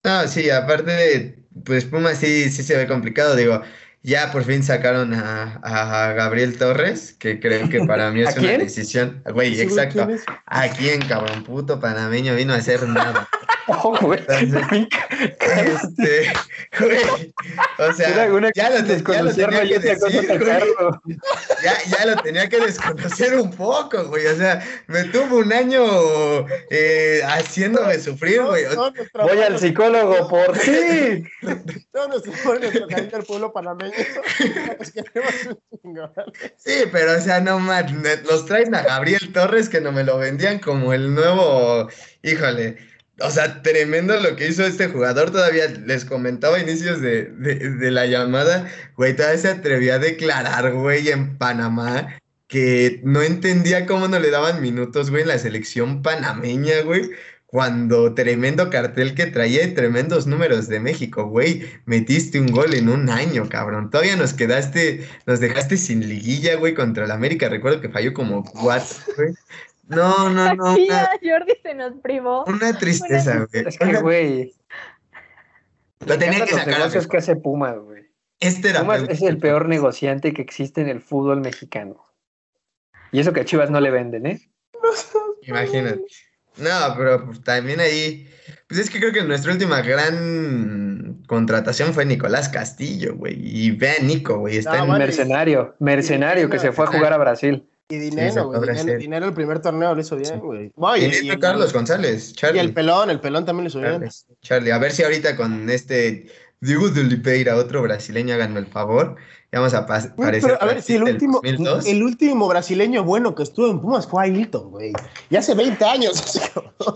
No, sí, aparte de, pues Pumas sí, sí se ve complicado, digo, ya por fin sacaron a, a Gabriel Torres, que creo que para mí ¿A es una quién? decisión, güey, Sí, güey, exacto, ¿quién? ¿a quién, cabrón, puto panameño vino a hacer nada? Oh, güey. Este, güey, o sea, ya lo, te- ya lo desconocerlo tenía que decir, güey, ya, ya lo tenía que desconocer un poco, güey, o sea, me tuvo un año eh, haciéndome sufrir, güey, Voy al psicólogo por ti. Todo nuestro apoyo, nuestro cariño al pueblo panameño. Los queremos un chingón. Sí, pero o sea, no más, los traen a Gabriel Torres que no me lo vendían como el nuevo, híjole, o sea, tremendo lo que hizo este jugador, todavía les comentaba a inicios de, de, de la llamada, güey, todavía se atrevió a declarar, güey, en Panamá, que no entendía cómo no le daban minutos, güey, en la selección panameña, güey. Cuando tremendo cartel que traía y tremendos números de México, güey, metiste un gol en un año, cabrón. Todavía nos quedaste, nos dejaste sin liguilla, güey, contra el América. Recuerdo que falló como cuatro, güey. No, no, no. Aquí Una, Jordi se nos privó. una tristeza, güey. Es que, güey, Lo tenía que los sacar. negocios amigo. que hace Pumas, güey. Este era. Pumas es el peor negociante que existe en el fútbol mexicano. Y eso que a Chivas no le venden, ¿eh? Imagínate. No, pero pues, también ahí. Pues es que creo que nuestra última gran contratación fue Nicolás Castillo, güey. Y ve a Nico, güey. Está No, en. vale. Mercenario, mercenario que se fue a jugar a Brasil. Y Sí, dinero, güey. dinero, el primer torneo lo hizo bien, güey. No, Y y, y- Carlos González, y Charlie. el pelón, el pelón también lo hizo bien. Charlie, Charlie. A ver si ahorita con este Diego de Oliveira, otro brasileño, háganme el favor. Ya vamos a pas- Güey, parecer pero, a ver, si el último, 2002. el último brasileño bueno que estuvo en Pumas fue Ailton, güey. Y hace 20 años. así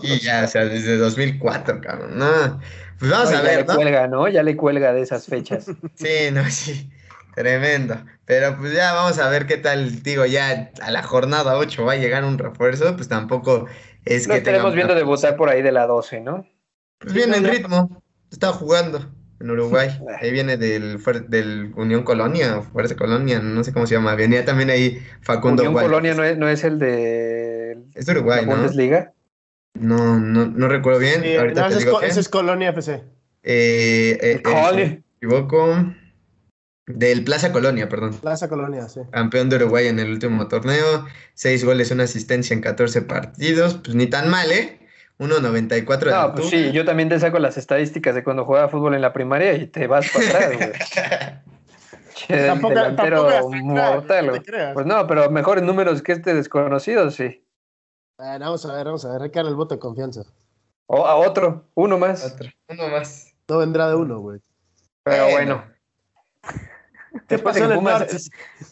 Y ya, o sea, desde 2004, cabrón. No. Pues vamos a ya ver, le ¿no? cuelga, ¿no? Ya le cuelga de esas fechas. Sí, no, sí. Tremendo. Pero pues ya vamos a ver qué tal, digo, ya a la jornada 8 va a llegar un refuerzo, pues tampoco es Lo que estaremos viendo debutar por ahí de la 12, ¿no? Pues viene en ritmo, está jugando en Uruguay. Ahí viene del, Unión Colonia, o Fuerza Colonia, no sé cómo se llama. Venía también ahí Facundo Unión. Colonia no es, no es el de Es de Uruguay, la ¿no? Bundesliga. No, no, no recuerdo bien. Sí, Ahorita no, te ese, es, digo Co- qué. ese es Colonia FC. Eh, eh, eh, Colonia. si no me equivoco. Del Plaza Colonia, perdón. Plaza Colonia, sí. Campeón de Uruguay en el último torneo. Seis goles, una asistencia en 14 partidos. Pues ni tan mal, ¿eh? 1.94 de No, pues sí, yo también te saco las estadísticas de cuando jugaba fútbol en la primaria y te vas para atrás, güey. Tampoco, delantero tampoco mortal, no güey. Pues no, pero mejores números que este desconocido, sí. Vamos a ver, vamos a ver. Recarga el voto de confianza. O a otro, uno más. Otro, uno más. No vendrá de uno, güey. Pero Bueno. bueno. ¿Qué Después de pasó en que el Pumas norte?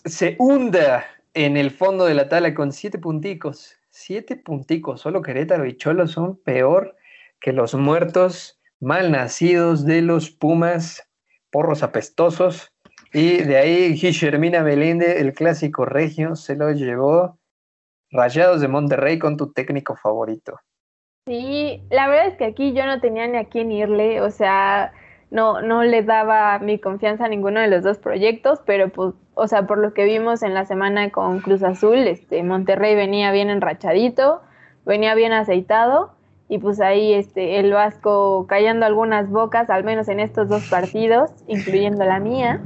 se hunda en el fondo de la tabla con siete punticos. Siete punticos. Solo Querétaro y Cholo son peor que los muertos mal nacidos de los Pumas, porros apestosos. Y de ahí Guillermina Melende, el clásico regio, se lo llevó Rayados de Monterrey con tu técnico favorito. Sí, la verdad es que aquí yo no tenía ni a quién irle, o sea, no, no le daba mi confianza a ninguno de los dos proyectos, pero pues, o sea, por lo que vimos en la semana con Cruz Azul, este, Monterrey venía bien enrachadito, venía bien aceitado, y pues ahí este, el Vasco callando algunas bocas, al menos en estos dos partidos, incluyendo la mía.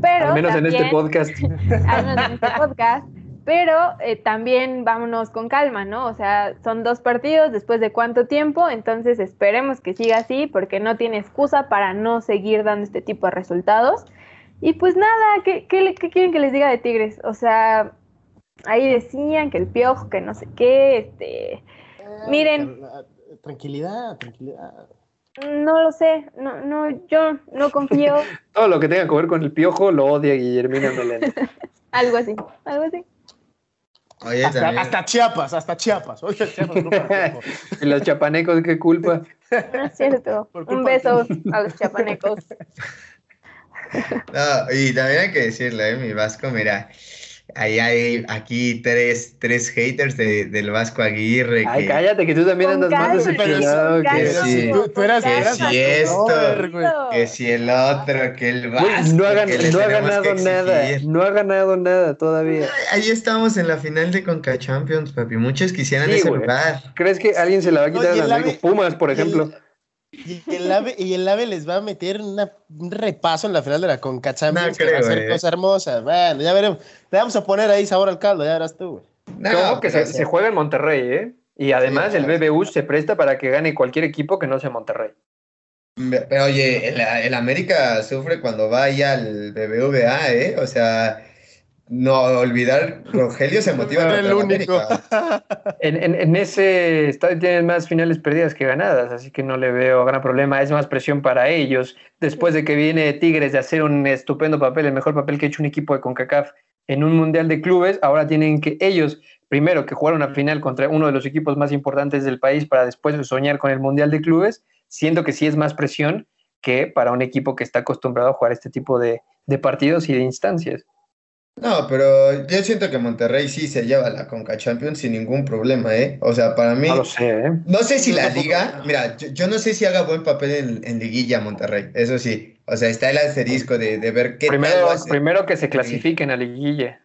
Pero Al menos en este podcast. al menos en este podcast. Pero eh, también vámonos con calma, ¿no? O sea, son dos partidos después de cuánto tiempo, entonces esperemos que siga así porque no tiene excusa para no seguir dando este tipo de resultados. Y pues nada, ¿qué, qué, le- qué quieren que les diga de Tigres? O sea, ahí decían que el piojo, que no sé qué, este, Miren. Eh, Tranquilidad, tranquilidad. no lo sé, no, no, yo no confío, Todo lo que tenga que ver con el piojo lo odia Guillermina Melende. algo así, algo así. Oye, Hasta, Chiapas, hasta Chiapas. Oye, Chiapas, no y los chapanecos, qué culpa. No es cierto. Un beso a los chapanecos. No, y también hay que decirle, ¿eh? Mi Vasco, mira. Ahí hay aquí tres, tres haters de, del Vasco Aguirre. Ay, que- cállate, que tú también Con andas más decepcionado que. Tú, tú eras, eras calma. Sí, esto. Que si el otro, que el Vasco. Güey, no ha, que no ha que ganado nada, no ha ganado nada todavía. Ahí estamos en la final de Conca Champions, papi. Muchos quisieran Sí, ese güey. lugar. ¿Crees que alguien se la va a quitar y a ave- Pumas, por ejemplo? Y el, AVE, y el AVE les va a meter una- un repaso en la final de la Conca Champions No que va a creo, ser eh. cosa hermosa. Bueno, ya veremos. Le vamos a poner ahí sabor al caldo, ya verás tú, güey. No, ¿Cómo que se, se juega en Monterrey, ¿eh? Y además Sí, el BBU se presta para que gane cualquier equipo que no sea Monterrey. Pero oye, el, el América sufre cuando va ahí al BBVA, ¿eh? O sea, no olvidar, Rogelio se motiva el único. En, en- en ese estadio tienen más finales perdidas que ganadas, así que no le veo gran problema. Es más presión para ellos. Después de que viene Tigres de hacer un estupendo papel, el mejor papel que ha hecho un equipo de CONCACAF en un mundial de clubes, ahora tienen que ellos, primero que jugar una final contra uno de los equipos más importantes del país para después soñar con el mundial de clubes, siento que sí es más presión que para un equipo que está acostumbrado a jugar este tipo de, de partidos y de instancias. No, pero yo siento que Monterrey sí se lleva la Conca Champions sin ningún problema, ¿eh? O sea, para mí, No lo sé, ¿eh? no sé si la liga, mira, yo, yo no sé si haga buen papel en, en liguilla Monterrey, eso sí. O sea, está el asterisco de, de ver qué tal Primero, lo hace. primero que se clasifiquen a liguilla.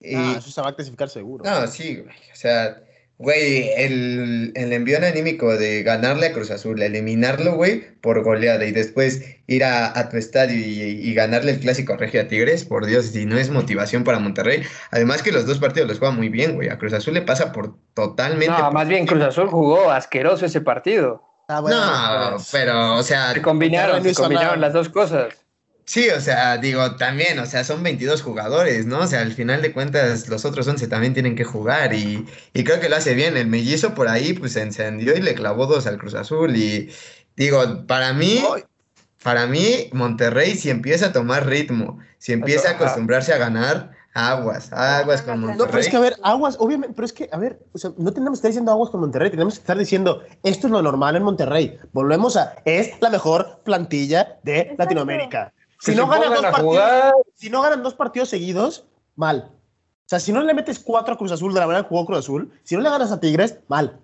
Y- Ah, eso se va a clasificar seguro. No, sí, güey. O sea, Güey, el, el envío anímico de ganarle a Cruz Azul, eliminarlo, güey, por goleada y después ir a, a tu estadio y, y ganarle el clásico regio a Tigres, por Dios, si no es motivación para Monterrey. Además que los dos partidos los juega muy bien, güey. A Cruz Azul le pasa por totalmente. No, por- más bien Cruz Azul jugó asqueroso ese partido. Ah, bueno, No, pues, pero, o sea, Se combinaron, se combinaron nada. las dos cosas. Sí, o sea, digo, también, o sea, son 22 jugadores, ¿no? O sea, al final de cuentas, los otros 11 también tienen que jugar y, y creo que lo hace bien. El mellizo por ahí, pues se encendió y le clavó dos al Cruz Azul. Y digo, para mí, para mí, Monterrey, si empieza a tomar ritmo, si empieza a acostumbrarse a ganar, aguas, aguas con No, No, pero es Monterrey. que a ver, aguas, obviamente, pero es que, a ver, o sea, no tenemos que estar diciendo aguas con Monterrey, tenemos que estar diciendo, esto es lo normal en Monterrey. Volvemos a, es la mejor plantilla de Exacto. Latinoamérica. Si no, se ganan dos partidos, si no ganan dos partidos seguidos, mal. O sea, si no le metes cuatro a Cruz Azul de la manera que jugó Cruz Azul, si no le ganas a Tigres, mal.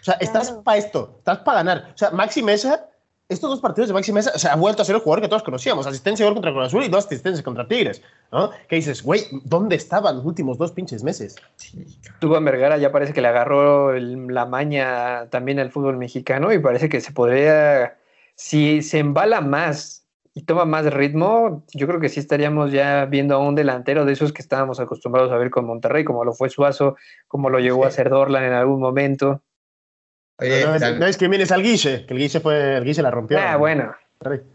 O sea, estás Claro. para esto, estás para ganar. O sea, Maxi Mesa, estos dos partidos de Maxi Mesa, o sea, ha vuelto a ser el jugador que todos conocíamos. Asistencia de gol contra Cruz Azul y dos asistencias contra Tigres. ¿no? Que dices, güey, ¿dónde estaban los últimos dos pinches meses? Sí. Tuban Vergara ya parece que le agarró el- la maña también al fútbol mexicano y parece que se podría, si se embala más y toma más ritmo, yo creo que sí estaríamos ya viendo a un delantero de esos que estábamos acostumbrados a ver con Monterrey, como lo fue Suazo, como lo llegó a ser Dorlan en algún momento. Oye, no, tam- no discrimines al Guille, que el Guille fue, el Guille la rompió. Ah, bueno,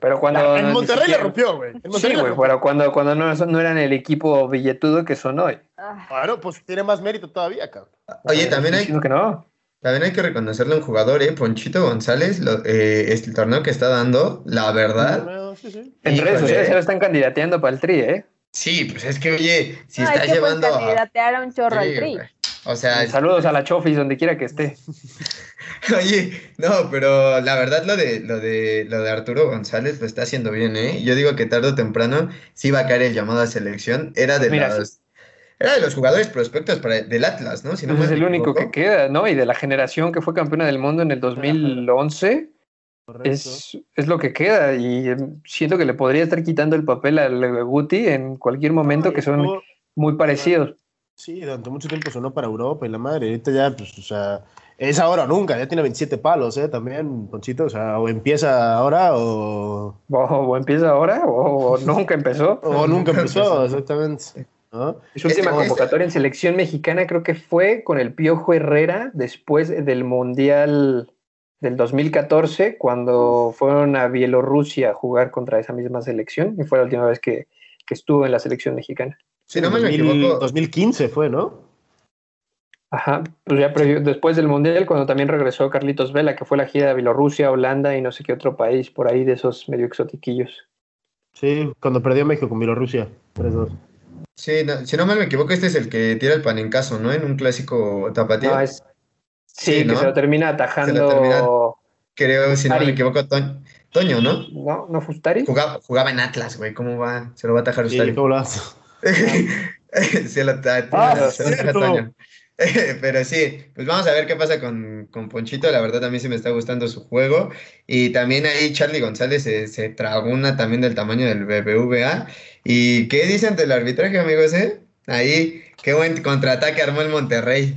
pero cuando... en Monterrey la rompió, güey. Sí, güey, pero cuando, cuando no, no eran el equipo billetudo que son hoy. Ah, Bueno, pues tiene más mérito todavía, cabrón. oye, Estoy también hay, que no. También hay que reconocerle a un jugador, ¿eh? Ponchito González, lo- eh, este torneo que está dando, la verdad. Bueno, sí, sí. En Híjole. redes sociales ya lo están candidateando para el tri, ¿eh? Sí, pues es que, oye, si no, está que pues llevando a... candidatear a un chorro al tri. O sea, Saludos a la Chofis donde quiera que esté. oye, no, pero la verdad lo de, lo de, lo de Arturo González lo está haciendo bien, ¿eh? Yo digo que tarde o temprano sí va a caer el llamado a selección. Era de Mira, los, era de los jugadores prospectos para, del Atlas, ¿no? Si no Ese mal es el único que queda, ¿no? Y de la generación que fue campeona del mundo en el 2011, Correcto. es, es lo que queda. Y eh, siento que le podría estar quitando el papel al Guti en cualquier momento, No, que son muy parecidos. Sí, durante mucho tiempo sonó para Europa y la madre. Ahorita ya, pues, o sea, es ahora o nunca. Ya tiene 27 palos, ¿eh? También, Ponchito. O sea, o empieza ahora o, O, o empieza ahora o, o nunca empezó. o nunca empezó, exactamente. ¿no? Su última convocatoria en selección mexicana creo que fue con el Piojo Herrera después del Mundial del 2014, cuando fueron a Bielorrusia a jugar contra esa misma selección, y fue la última vez que, que estuvo en la selección mexicana. Si no mal me 2000 equivoco, 2015 fue, ¿no? Ajá, pues ya previo- después del Mundial, cuando también regresó Carlitos Vela, que fue la gira de Bielorrusia, Holanda y no sé qué otro país por ahí de esos medio exotiquillos. Sí, cuando perdió México con Bielorrusia. 3-2. sí, no- si no mal me equivoco, este es el que tira el panencaso, ¿no? En un clásico tapatío. No, es, sí, Sí, que se lo termina atajando. termina- Creo, si no me equivoco, Toño, Toño, ¿no? ¿No? ¿No Fustari? Jugaba, jugaba en Atlas, güey. ¿Cómo va? Se lo va a atajar Sí, usted. ¿cómo lo? Se lo Ah, se lo ataja cierto. Toño. Pero sí, pues vamos a ver qué pasa con, con Ponchito. La verdad, a mí sí me está gustando su juego. Y también ahí Charlie González se, se tragó una también del tamaño del BBVA. ¿Y qué dicen del arbitraje, amigos? Eh? Ahí, qué buen contraataque armó el Monterrey.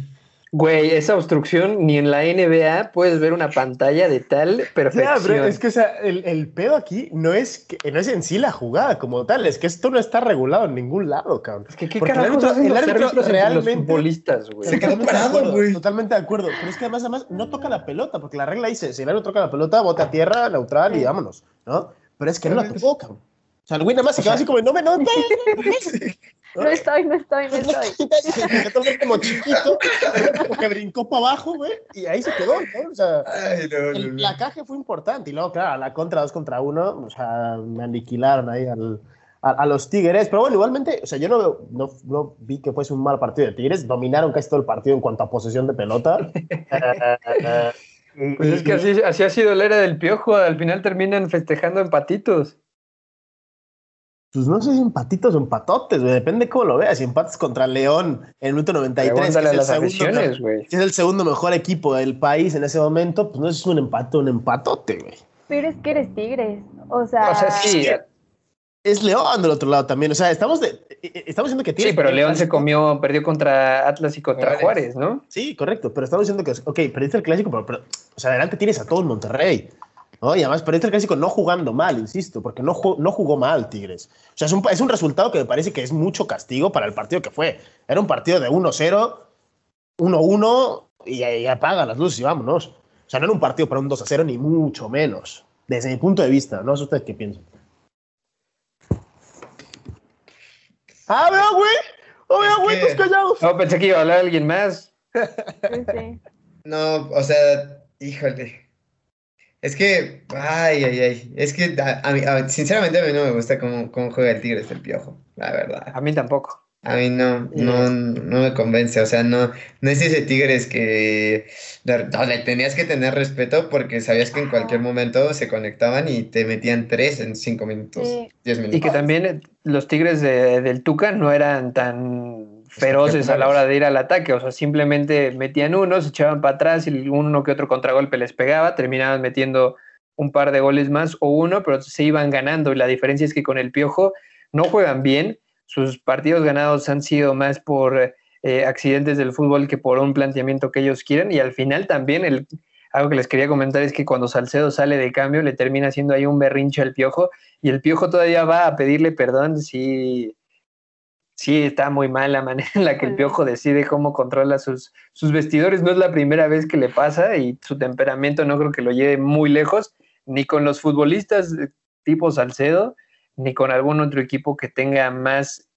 Güey, esa obstrucción ni en la NBA puedes ver una pantalla de tal Ya, perfección. pero es que o sea, el, el pedo aquí no es, que, no es en sí la jugada como tal, es que esto no está regulado en ningún lado, cabrón. Es que qué Porque el carajos árbitro- el los árbitro los realmente- futbolistas, güey. Se quedó parado, güey. Totalmente de acuerdo. Pero es que además, además no toca la pelota, porque la regla dice, si el árbitro toca la pelota, bote a tierra, neutral y vámonos, ¿no? Pero es que no la tocó, cabrón. O sea, el más se quedó así como, no me, no, no, No estoy, no estoy, no estoy. Se quedó como chiquito, como que brincó para abajo, güey, y ahí se quedó, ¿no? O sea, Ay, no, el no. placaje fue importante. Y luego, claro, la contra dos contra uno, o sea, me aniquilaron ahí al, a, a los Tigres. Pero bueno, igualmente, o sea, yo no, veo- no, no vi que fuese un mal partido de Tigres. Dominaron casi todo el partido en cuanto a posesión de pelota. Eh, y- Pues es que así, así ha sido la era del piojo. Al final terminan festejando empatitos. Pues no sé si empatitos o empatotes, güey. Depende cómo lo veas. Si empates contra León en el minuto 93, que es, a el las segundo, güey. que es el segundo mejor equipo del país en ese momento, pues no es un empate, un empatote, güey. Pero es que eres tigres. O sea, O sea, sí. es León del otro lado también. O sea, estamos, de, eh, eh, estamos diciendo que tiene. Sí, pero León se comió, perdió contra Atlas y contra Juárez, ¿no? Sí, correcto. Pero estamos diciendo que, ok, perdiste el clásico, pero, o sea, adelante tienes a todo el Monterrey. ¿No? Y además perdiste el clásico no jugando mal, insisto, porque no, no jugó mal Tigres. O sea, es un, es un resultado que me parece que es mucho castigo para el partido que fue. Era un partido de 1-0, 1-1 y, y apaga las luces y vámonos. O sea, no era un partido para un 2-0, ni mucho menos. Desde mi punto de vista, no sé ustedes qué piensan. Ah, veo, güey. Oh, veo, güey, tus callados. No, pensé que iba a hablar alguien más. No, o sea, híjole. Es que, ay, ay, ay. Es que, a, mí, sinceramente, a mí no me gusta cómo, cómo juega el Tigres el Piojo, la verdad. A mí tampoco. A mí no, no, no me convence, o sea, no, no es ese Tigres que le tenías que tener respeto porque sabías que en cualquier momento se conectaban y te metían tres en cinco minutos, diez minutos. Y que también los Tigres del Tuca no eran tan feroces a la hora de ir al ataque, o sea, simplemente metían uno, se echaban para atrás y uno que otro contragolpe les pegaba, terminaban metiendo un par de goles más o uno, pero se iban ganando. Y la diferencia es que con el Piojo no juegan bien. Sus partidos ganados han sido más por eh, accidentes del fútbol que por un planteamiento que ellos quieren. Y al final también el, algo que les quería comentar es que cuando Salcedo sale de cambio le termina haciendo ahí un berrinche al piojo y el piojo todavía va a pedirle perdón si, sí está muy mal la manera en la que el piojo decide cómo controla sus, sus vestidores. No es la primera vez que le pasa y su temperamento no creo que lo lleve muy lejos, ni con los futbolistas tipo Salcedo, ni con algún otro equipo que tenga más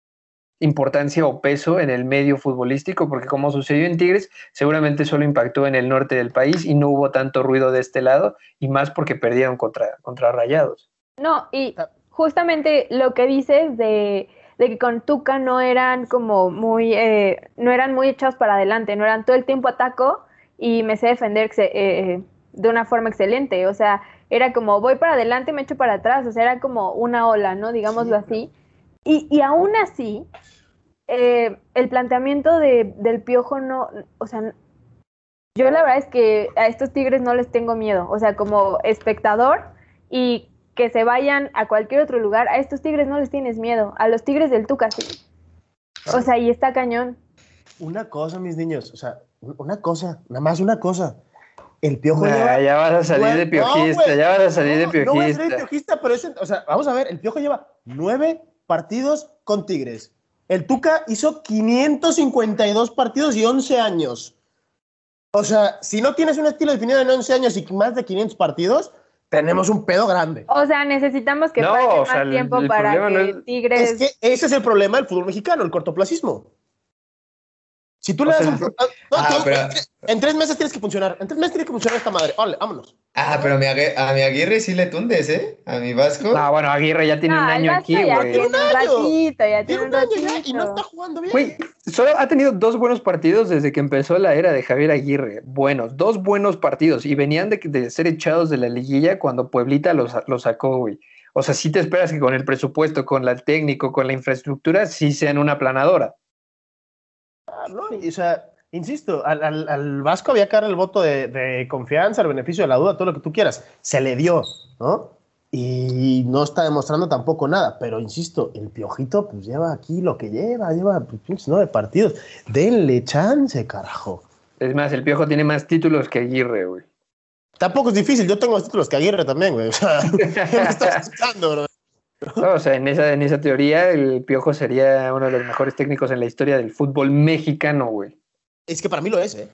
importancia o peso en el medio futbolístico, porque como sucedió en Tigres, seguramente solo impactó en el norte del país y no hubo tanto ruido de este lado, y más porque perdieron contra, contra Rayados. No, y justamente lo que dices de, que con Tuca no eran como muy, eh, no eran muy echados para adelante, no eran todo el tiempo ataco y me sé defender eh, de una forma excelente, o sea, era como voy para adelante y me echo para atrás, o sea, era como una ola, ¿no? Digámoslo así. Y, y, aún así, eh, el planteamiento de, del piojo no, o sea, yo la verdad es que a estos tigres no les tengo miedo, o sea, como espectador y que se vayan a cualquier otro lugar, a estos tigres no les tienes miedo, a los tigres del Tuca sí. O sea, y está cañón. Una cosa, mis niños, o sea, una cosa, nada más una cosa. El piojo lleva. Ya vas a salir de piojista, ya vas a salir de piojista. No voy a salir de piojista, pero es, o sea, vamos a ver, el piojo lleva nueve partidos con Tigres. El Tuca hizo 552 partidos y 11 años. O sea, si no tienes un estilo definido en 11 años y más de 500 partidos, tenemos un pedo grande. O sea, necesitamos que pase más tiempo para que Tigres. Es que ese es el problema del fútbol mexicano, el cortoplacismo. Si tú le das un... Ah, en tres meses tienes que funcionar. En tres meses tiene que funcionar esta madre. Vale, vámonos. Ah, pero a mi, Aguirre sí le tundes, ¿eh? A mi Vasco. Ah, bueno, Aguirre ya tiene un año aquí, güey. Ya tiene un ratito, ya tiene un año y no está jugando bien. Güey, solo ha tenido dos buenos partidos desde que empezó la era de Javier Aguirre. Buenos, dos buenos partidos. Y venían de, ser echados de la liguilla cuando Pueblita los, los sacó, güey. O sea, sí te esperas que con el presupuesto, con el técnico, con la infraestructura, sí sean una planadora. No, o sea, insisto, al, al, Vasco había que dar el voto de, confianza, el beneficio de la duda, todo lo que tú quieras. Se le dio, ¿no? Y no está demostrando tampoco nada, pero insisto, el Piojito pues lleva aquí lo que lleva, lleva pues, nueve partidos. Denle chance, carajo. Es más, el Piojo tiene más títulos que Aguirre, güey. Tampoco es difícil, yo tengo más títulos que Aguirre también, güey. O sea, me estás escuchando, bro? o sea, en esa, en esa teoría, el Piojo sería uno de los mejores técnicos en la historia del fútbol mexicano, güey. Es que para mí lo es, ¿eh?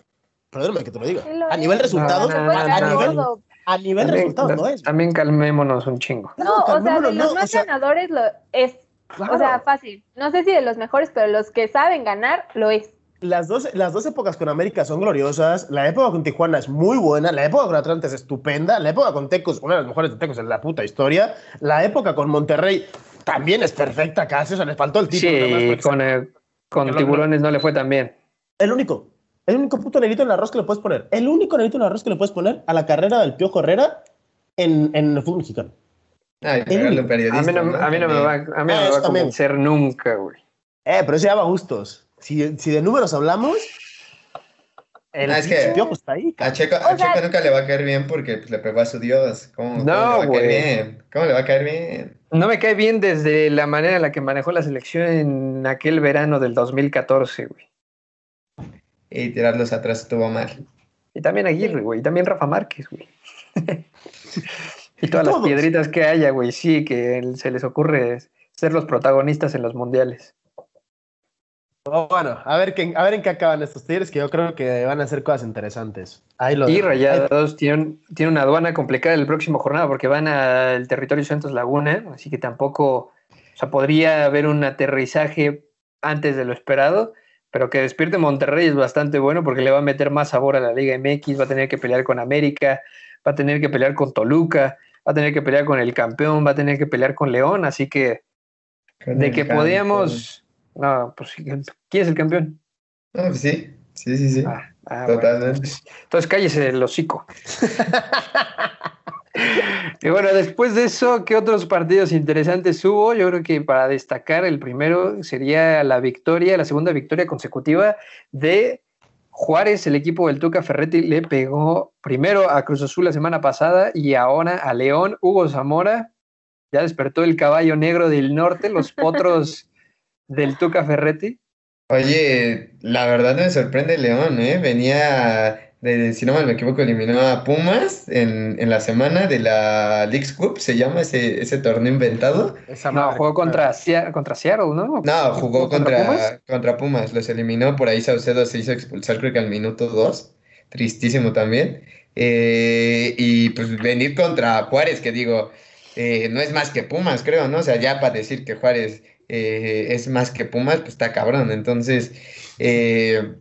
Perdóname que te lo diga. A nivel resultados, a, nivel, a nivel resultados no es. También calmémonos un chingo. No, o sea, de los más ganadores lo es. O sea, fácil. No sé si de los mejores, pero los que saben ganar lo es las dos, las dos épocas con América son gloriosas. La época con Tijuana es muy buena. La época con Atlanta es estupenda. La época con Tecos, una de las mejores de Tecos en la puta historia. La época con Monterrey también es perfecta casi. O sea, les faltó el título. Sí, con, con Tiburones no le fue tan bien. El único. El único puto negrito en el arroz que le puedes poner. El único negrito en el arroz que le puedes poner a la carrera del Piojo Herrera en, en el fútbol mexicano. Ay, periodista, a mí no, a mí no me va, a, mí no me va a convencer nunca, güey. Eh, pero eso ya va a gustos si, si de números hablamos, El Ah, es que- pinche Piojo está ahí, A. Checo, sea- nunca le va a caer bien porque pues, le pegó a su Dios. ¿Cómo, cómo No, le va a caer bien? ¿Cómo le va a caer bien? No me cae bien desde la manera en la que manejó la selección en aquel verano del 2014, güey. Y tirarlos atrás estuvo mal. Y también Aguirre, güey. Y también Rafa Márquez, güey. y todas las piedritas que haya, güey. Sí, que se les ocurre ser los protagonistas en los mundiales. Oh, bueno, a ver, qué, a ver en qué acaban estos Tigres, que yo creo que van a hacer cosas interesantes. Ahí lo Y dejo. Rayados tienen, tienen una aduana complicada el próximo jornada porque van al territorio Santos Laguna, así que tampoco, o sea, podría haber un aterrizaje antes de lo esperado, pero que despierte Monterrey es bastante bueno porque le va a meter más sabor a la Liga MX, va a tener que pelear con América, va a tener que pelear con Toluca, va a tener que pelear con el campeón, va a tener que pelear con León, así que de que podíamos, no, pues ¿quién es el campeón? No, pues sí, sí, sí, sí. Ah, ah, Totalmente. entonces, entonces cállese el hocico. y bueno, después de eso, ¿qué otros partidos interesantes hubo? Yo creo que para destacar, el primero sería la victoria, la segunda victoria consecutiva de Juárez, el equipo del Tuca Ferretti le pegó primero a Cruz Azul la semana pasada y ahora a León. Hugo Zamora ya despertó el caballo negro del norte, los potros del Tuca Ferretti. Oye, la verdad me sorprende León, ¿eh? Venía, de, si no mal me equivoco, eliminó a Pumas en, en la semana de la Leagues Cup, se llama ese, ese torneo inventado. Esa No, jugó contra, contra Seattle, ¿no? No, jugó contra, Pumas? contra Pumas, los eliminó, por ahí Saucedo se hizo expulsar creo que al minuto 2, tristísimo también. Eh, y pues venir contra Juárez, que digo, eh, no es más que Pumas, creo, ¿no? O sea, ya para decir que Juárez eh, es más que Pumas, pues está cabrón. Entonces, eh,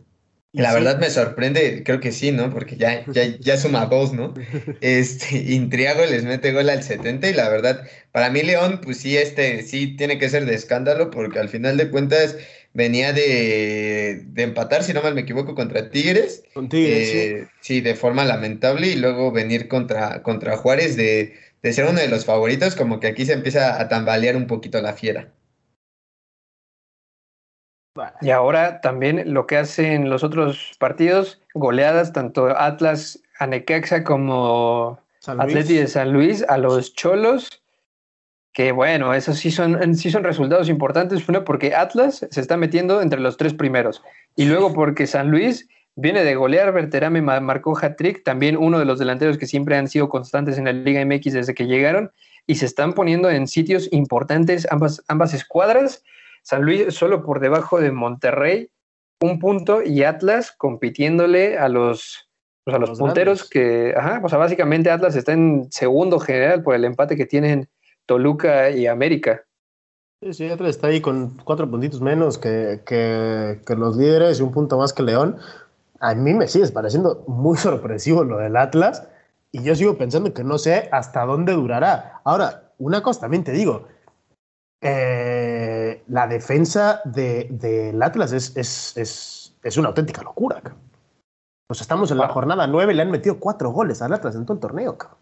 la sí. verdad me sorprende, creo que sí, ¿no? Porque ya, ya, ya suma dos, ¿no? Este, Intriago les mete gol al 70 y la verdad, para mí León, pues sí, este, sí tiene que ser de escándalo porque al final de cuentas venía de, de empatar, si no mal me equivoco, contra Tigres. Con Tigres, sí. eh, sí, de forma lamentable y luego venir contra, contra Juárez de, de ser uno de los favoritos, como que aquí se empieza a tambalear un poquito la fiera. Y ahora también lo que hacen los otros partidos, goleadas, tanto Atlas a Necaxa como. Atleti de San Luis a los Cholos, que bueno, esos sí son, sí son resultados importantes. Uno, porque Atlas se está metiendo entre los tres primeros. Y luego porque San Luis viene de golear, Berterame ma- marcó hat-trick, también uno de los delanteros que siempre han sido constantes en la Liga MX desde que llegaron, y se están poniendo en sitios importantes ambas, ambas escuadras. San Luis solo por debajo de Monterrey, un punto, y Atlas compitiéndole a los, pues a los, Los punteros grandes. que, ajá, o sea, básicamente Atlas está en segundo general por el empate que tienen Toluca y América. Sí, sí, Atlas está ahí con cuatro puntitos menos que, que, que los líderes y un punto más que León. A mí me sigue pareciendo muy sorpresivo lo del Atlas y yo sigo pensando que no sé hasta dónde durará. Ahora, una cosa también te digo, eh, la defensa de- del Atlas es, es, es, es una auténtica locura. cabrón. O sea, estamos en la jornada 9 y le han metido cuatro goles al Atlas en todo el torneo. cabrón.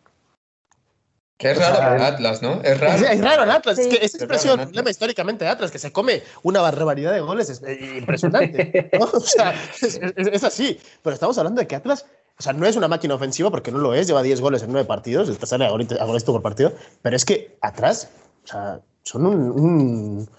Que es O raro sea, para Atlas, ¿no? Es raro. Es, es raro el Atlas, Sí. es que esa expresión, problema históricamente de Atlas, que se come una barbaridad de goles, es eh, impresionante. ¿no? O sea, es, es- es así. Pero estamos hablando de que Atlas, o sea, no es una máquina ofensiva porque no lo es, lleva 10 goles en 9 partidos, está sale a golito por partido, pero es que atrás, o sea, son un, un,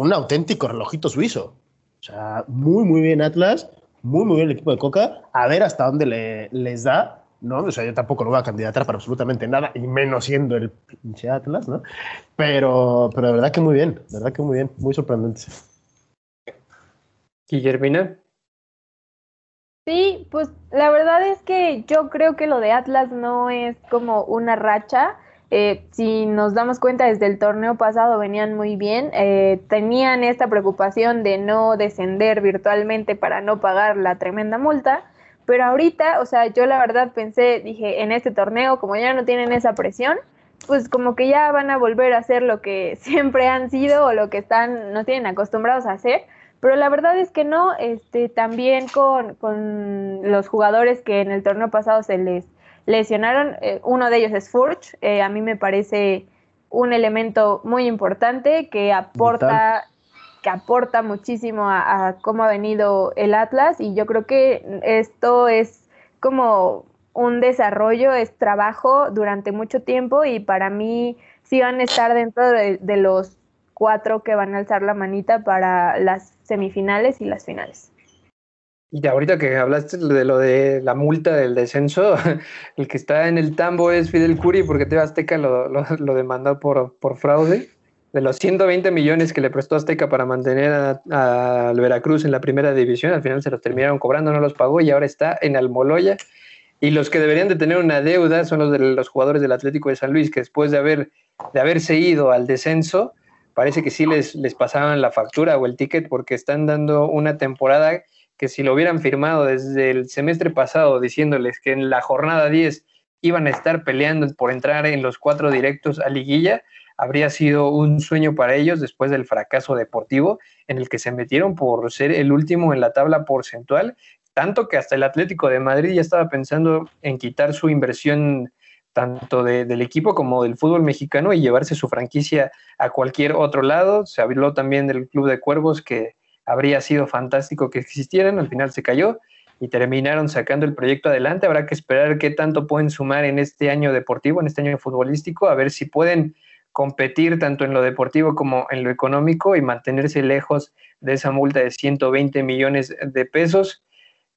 un auténtico relojito suizo. O sea, muy, muy bien Atlas, muy, muy bien el equipo de Coca, a ver hasta dónde le- les da. ¿no? O sea, yo tampoco lo voy a candidatar para absolutamente nada, y menos siendo el pinche Atlas, ¿no? Pero, pero de verdad que muy bien, de verdad que muy bien, muy sorprendente. Guillermina. Sí, pues la verdad es que yo creo que lo de Atlas no es como una racha. Eh, si nos damos cuenta, desde el torneo pasado venían muy bien. Eh, tenían esta preocupación de no descender virtualmente para no pagar la tremenda multa. Pero ahorita, o sea, yo la verdad pensé, dije, en este torneo, como ya no tienen esa presión, pues como que ya van a volver a hacer lo que siempre han sido o lo que están, no tienen acostumbrados a hacer. Pero la verdad es que no, este, también con, con los jugadores que en el torneo pasado se les lesionaron, eh, uno de ellos es Furch, eh, a mí me parece un elemento muy importante que aporta, que aporta muchísimo a, a, cómo ha venido el Atlas y yo creo que esto es como un desarrollo, es trabajo durante mucho tiempo y para mí sí van a estar dentro de, de los cuatro que van a alzar la manita para las semifinales y las finales. Y ahorita que hablaste de lo de la multa del descenso, el que está en el tambo es Fidel Curi porque Teo Azteca lo, lo, demandó por, por, fraude. De los 120 millones que le prestó Azteca para mantener al Veracruz en la primera división, al final se los terminaron cobrando, no los pagó y ahora está en Almoloya. Y los que deberían de tener una deuda son los de los jugadores del Atlético de San Luis, que después de, haber, de haberse ido al descenso, parece que sí les, les pasaban la factura o el ticket porque están dando una temporada que si lo hubieran firmado desde el semestre pasado diciéndoles que en la jornada 10 iban a estar peleando por entrar en los cuatro directos a liguilla, habría sido un sueño para ellos después del fracaso deportivo en el que se metieron por ser el último en la tabla porcentual, tanto que hasta el Atlético de Madrid ya estaba pensando en quitar su inversión tanto de, del equipo como del fútbol mexicano y llevarse su franquicia a cualquier otro lado. Se habló también del Club de Cuervos que habría sido fantástico que existieran, al final se cayó y terminaron sacando el proyecto adelante. Habrá que esperar qué tanto pueden sumar en este año deportivo, en este año futbolístico, a ver si pueden competir tanto en lo deportivo como en lo económico y mantenerse lejos de esa multa de 120 millones de pesos.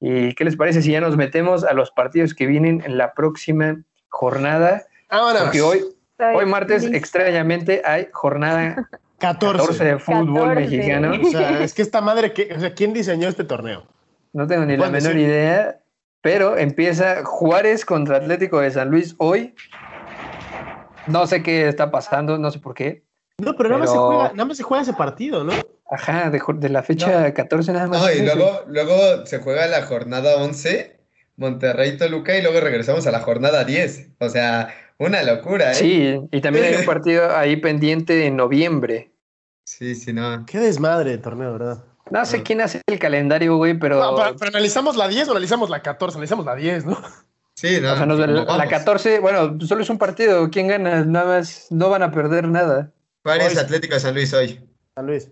¿Y qué les parece si ya nos metemos a los partidos que vienen en la próxima jornada? Ahora, Porque hoy, hoy martes, extrañamente, hay jornada 14. 14 de fútbol 14. mexicano. O sea, es que esta madre, que, o sea, ¿quién diseñó este torneo? No tengo ni la menor decir. idea, pero empieza Juárez contra Atlético de San Luis hoy. No sé qué está pasando, no sé por qué. No, pero, nada, más se Pero- juega, nada más se juega ese partido, ¿no? Ajá, de, de la fecha 14 nada más. No, y luego, luego se juega la jornada 11, Monterrey Toluca, y luego regresamos a la jornada 10. O sea, una locura, ¿eh? Sí, y también hay un partido ahí pendiente en noviembre. Sí, sí, no. Qué desmadre de torneo, ¿verdad? No sé quién hace el calendario, güey, pero. No, pero, pero analizamos la 10 o analizamos la 14, analizamos la 10, ¿no? Sí, no. o sea, nos- como la vamos. 14, bueno, solo es un partido. ¿Quién gana? Nada más, no van a perder nada. Juárez Hoy- Atlético de San Luis hoy. San Luis.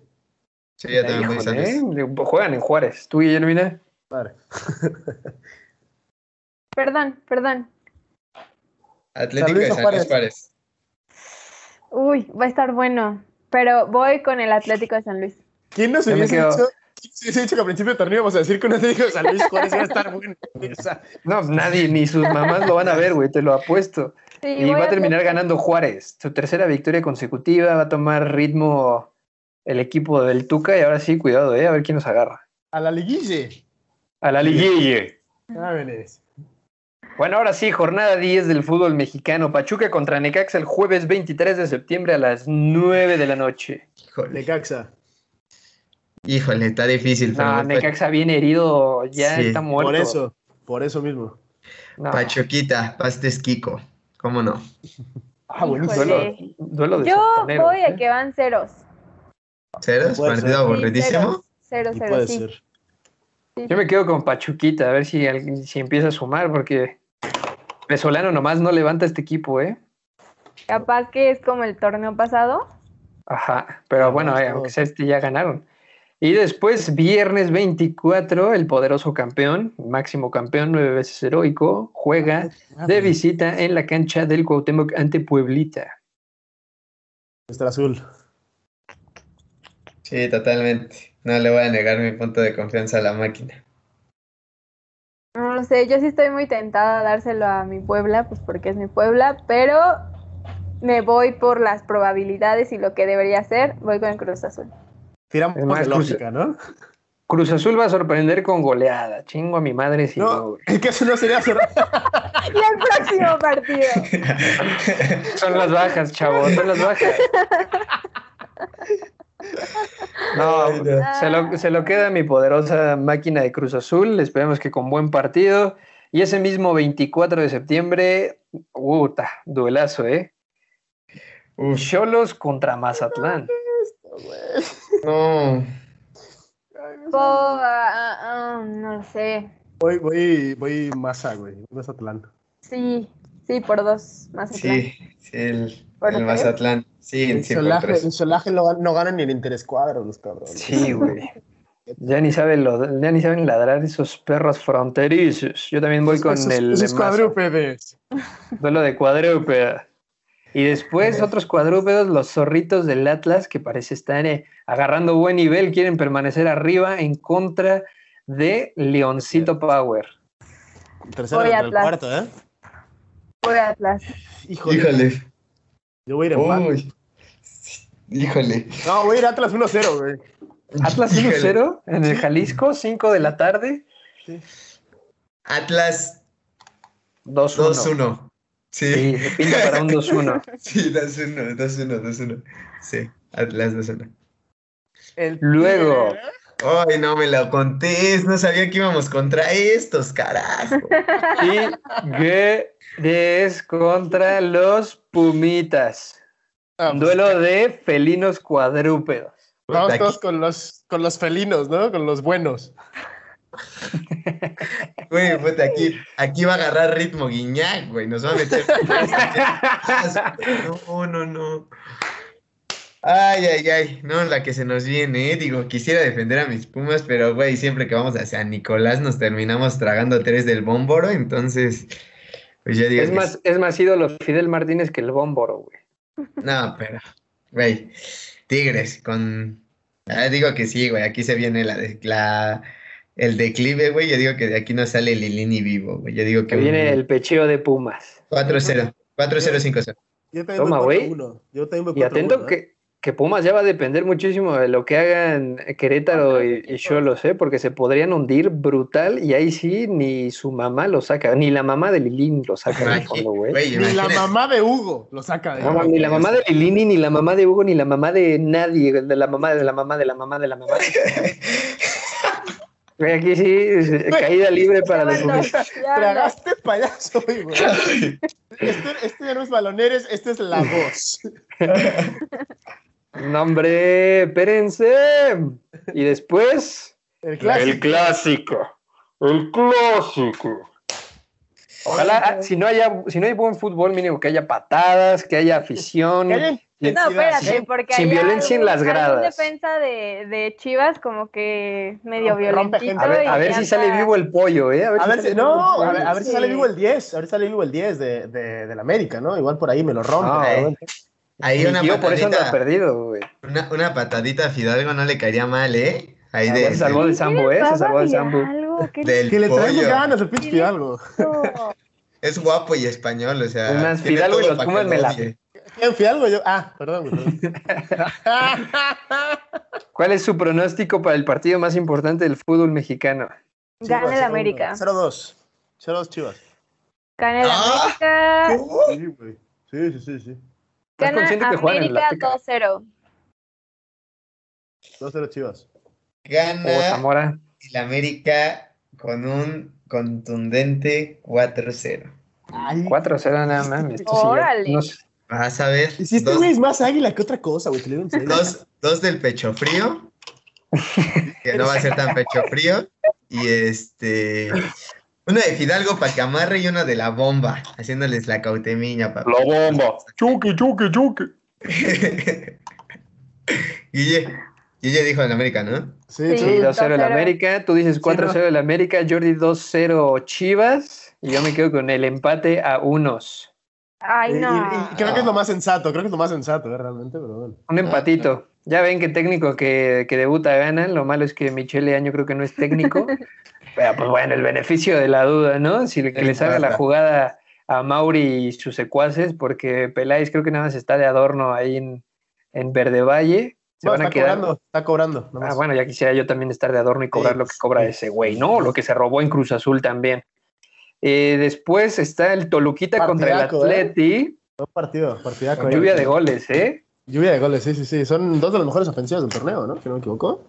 Sí, yo también voy San Luis. ¿eh? Juegan en Juárez. ¿Tú, Guillermina? Madre. Perdón, perdón. Atlético San Luis de San Luis Juárez. Juárez. Uy, va a estar bueno. Pero voy con el Atlético de San Luis. ¿Quién nos hubiese quedo. dicho, hubiese dicho que a principio de torneo íbamos a decir que un Atlético de San Luis Juárez iba a estar bueno? O sea, No, nadie, ni sus mamás lo van a ver, güey, te lo apuesto. Sí, Y va a terminar ganando Juárez. Su tercera victoria consecutiva, va a tomar ritmo el equipo del Tuca y ahora sí, cuidado, eh, a ver quién nos agarra. a la liguille. A la liguilla. Jóvenes. Bueno, ahora sí, jornada 10 del fútbol mexicano. Pachuca contra Necaxa el jueves 23 de septiembre a las 9 de la noche. Híjole, Necaxa. híjole, está difícil. No, Necaxa viene herido, ya Sí, está muerto. Por eso, por eso mismo. No, Pachuquita, pastes Kiko. ¿Cómo no? Ah, buenísimo. duelo, duelo de Yo voy a ¿eh? que van ceros. ¿Ceros? ¿Partido aburridísimo? Cero, Y cero, puede sí. Yo me quedo con Pachuquita, a ver si, alguien- si empieza a sumar, porque Pesolano nomás no levanta este equipo, ¿eh? Capaz que es como el torneo pasado. Ajá, pero Ah, bueno, eh, aunque sea este ya ganaron. Y después, viernes 24, el poderoso campeón, máximo campeón, nueve veces heroico, juega de visita en la cancha del Cuauhtémoc ante Pueblita. Nuestra azul. Sí, totalmente. No le voy a negar mi punto de confianza a la máquina. No lo sé, yo sí estoy muy tentada a dárselo a mi Puebla, pues porque es mi Puebla, pero me voy por las probabilidades y lo que debería ser, voy con el Cruz Azul. Tiramos Es más, lógica, ¿no? Cruz Azul va a sorprender con goleada. Chingo a mi madre si no, es que eso no sería ser- Y el próximo partido. Son las bajas, chavos, son las bajas. No, no. se lo, se lo queda mi poderosa máquina de Cruz Azul. Esperemos que con buen partido. Y ese mismo 24 de septiembre, puta, duelazo, ¿eh? Uf, Cholos contra Mazatlán. no. Po- ah, ah, no lo sé. Voy, voy, voy Masa, güey. Mazatlán. Sí, sí, por dos más. Sí, sí, el, ¿Por El qué? Mazatlán. Sí, por Solaje, en Solaje no, no ganan ni el interescuadro los cabrones. Sí, güey. Ya ni, saben lo- ya ni saben ladrar esos perros fronterizos. Yo también voy con Esos- el esos cuadrúpedes. duelo de cuadrúpedos. Y después otros cuadrúpedos, los zorritos del Atlas, que parece estar eh, agarrando buen nivel, quieren permanecer arriba en contra de Leoncito Power. Tercero Voy contra el Atlas. cuarto, ¿eh? Voy a Atlas. Híjole. Híjole. Yo voy a ir en. Uy. Híjole. No, voy a ir a Atlas 1-0, güey. Atlas Híjole. 1-0 en el Jalisco, 5 de la tarde, Atlas 2-1. 2-1. Sí, Sí. se pinta para un 2-1. Sí, 2-1, 2-1, 2-1. Sí, Atlas 2-1. El Luego. Ay, no me lo contés, no sabía que íbamos contra estos, carajo. Tigres contra los Pumitas. Ah, Un pues, duelo de felinos cuadrúpedos. Vamos todos con los, con los felinos, ¿no? Con los buenos. Güey, puta, aquí, aquí va a agarrar ritmo Guiñac, güey. Nos va a meter. No, no, no. Ay, ay, ay. No, la que se nos viene, ¿eh? Digo, quisiera defender a mis Pumas, pero, güey, siempre que vamos hacia Nicolás nos terminamos tragando tres del bómboro, entonces, pues yo digo Es que más, es más ídolo Fidel Martínez que el Bómboro, güey. No, pero, güey, Tigres con... Ah, digo que sí, güey, aquí se viene la, de- la el declive, güey. Yo digo que de aquí no sale Lilini vivo, güey. Yo digo que viene el pecheo de Pumas. 4-0, 4-0-5-0. Yo también Toma, voy güey. 4-1. Yo también voy Y atento 4-1, ¿eh? que, que Pumas ya va a depender muchísimo de lo que hagan Querétaro y, y Cholos, ¿eh? Porque se podrían hundir brutal y ahí sí ni su mamá lo saca, ni la mamá de Lilín lo saca del fondo, güey. Ni la mamá de Hugo lo saca de No, ni la mamá de Lilini, ni la mamá de Hugo, ni la mamá de nadie, de la mamá, de la mamá, de la mamá, de la mamá. Güey, aquí sí, es- caída libre para los Tragaste payaso, güey. güey. Este, este ya no es baloneres, este es la voz. No, hombre, espérense. Y después, El clásico. el clásico. El clásico. Ojalá, ah, si no haya, si no hay buen fútbol, mínimo que haya patadas, que haya afición. Que No, espérate, porque Sin violencia en las gradas. defensa de, de Chivas como que medio gente. A ver, y a ver si anda- sale vivo el pollo, ¿eh? A ver, si, no, a ver, a ver si sale vivo el 10. A ver si sale vivo el 10 de, de, del América, ¿no? Igual por ahí me lo rompe. No, pero bueno. Ahí Mi una tío por eso anda patadita, perdido, güey. una, una patadita a Fidalgo no le caería mal, ¿eh? Ahí Ah, de, se salvó de ¿Qué Sambo, ¿eh? Se salvó de a Sambo. Del Que le pollo. ganas al pinche. Fidalgo. Es guapo y español, o sea. Tiene Fidalgo y los Pumas me la-. ¿Quién Fidalgo? Yo. Ah, perdón, güey. perdón. ¿Cuál es su pronóstico para el partido más importante del fútbol mexicano? Gana el América. 0-2. 0-2 Chivas. Gana el Ah. América. ¿Cómo? Sí, güey. Sí, sí, sí, sí. ¿Estás Gana en la América Azteca? 2-0. 2-0 Chivas. Gana Zamora. el América con un contundente 4-0. Ay. 4-0 nada más. Órale. Vas a ver. Y si este más águila que otra cosa, güey, dos, dos del pecho frío, que no va a ser tan pecho frío, y este, uno de Fidalgo para que amarre y uno de la bomba, haciéndoles la cautemiña, papá. bomba. Chuque, chuque, chuque. Guille, Guille dijo en América, ¿no? Sí, Sí. Sí, 2-0 el 2-0. América. Tú dices 4-0 el América. Jordi 2-0 Chivas. Y yo me quedo con el empate a unos. Ay, Y- y- no. y creo que es lo más sensato, creo que es lo más sensato, ¿eh? realmente, pero bueno. Un empatito. Ya ven que técnico que, que debuta gana. Lo malo es que Michele Año creo que no es técnico. Pero pues bueno, el beneficio de la duda, ¿no? Si le- que les haga la jugada a Mauri y sus secuaces, porque Peláez creo que nada más está de adorno ahí en, en Verde Valle. Se No, van a está quedar. cobrando, está cobrando. Ah, bueno, ya quisiera yo también estar de adorno y cobrar Sí, lo que cobra sí, ese güey, ¿no? Lo que se robó en Cruz Azul también. Eh, después está el Toluquita contra el ¿eh? Atleti. Buen partido, partidaco. Con ¿eh? lluvia de goles, ¿eh? Lluvia de goles, sí, sí, sí. Son dos de las mejores ofensivas del torneo, ¿no? Si no me equivoco.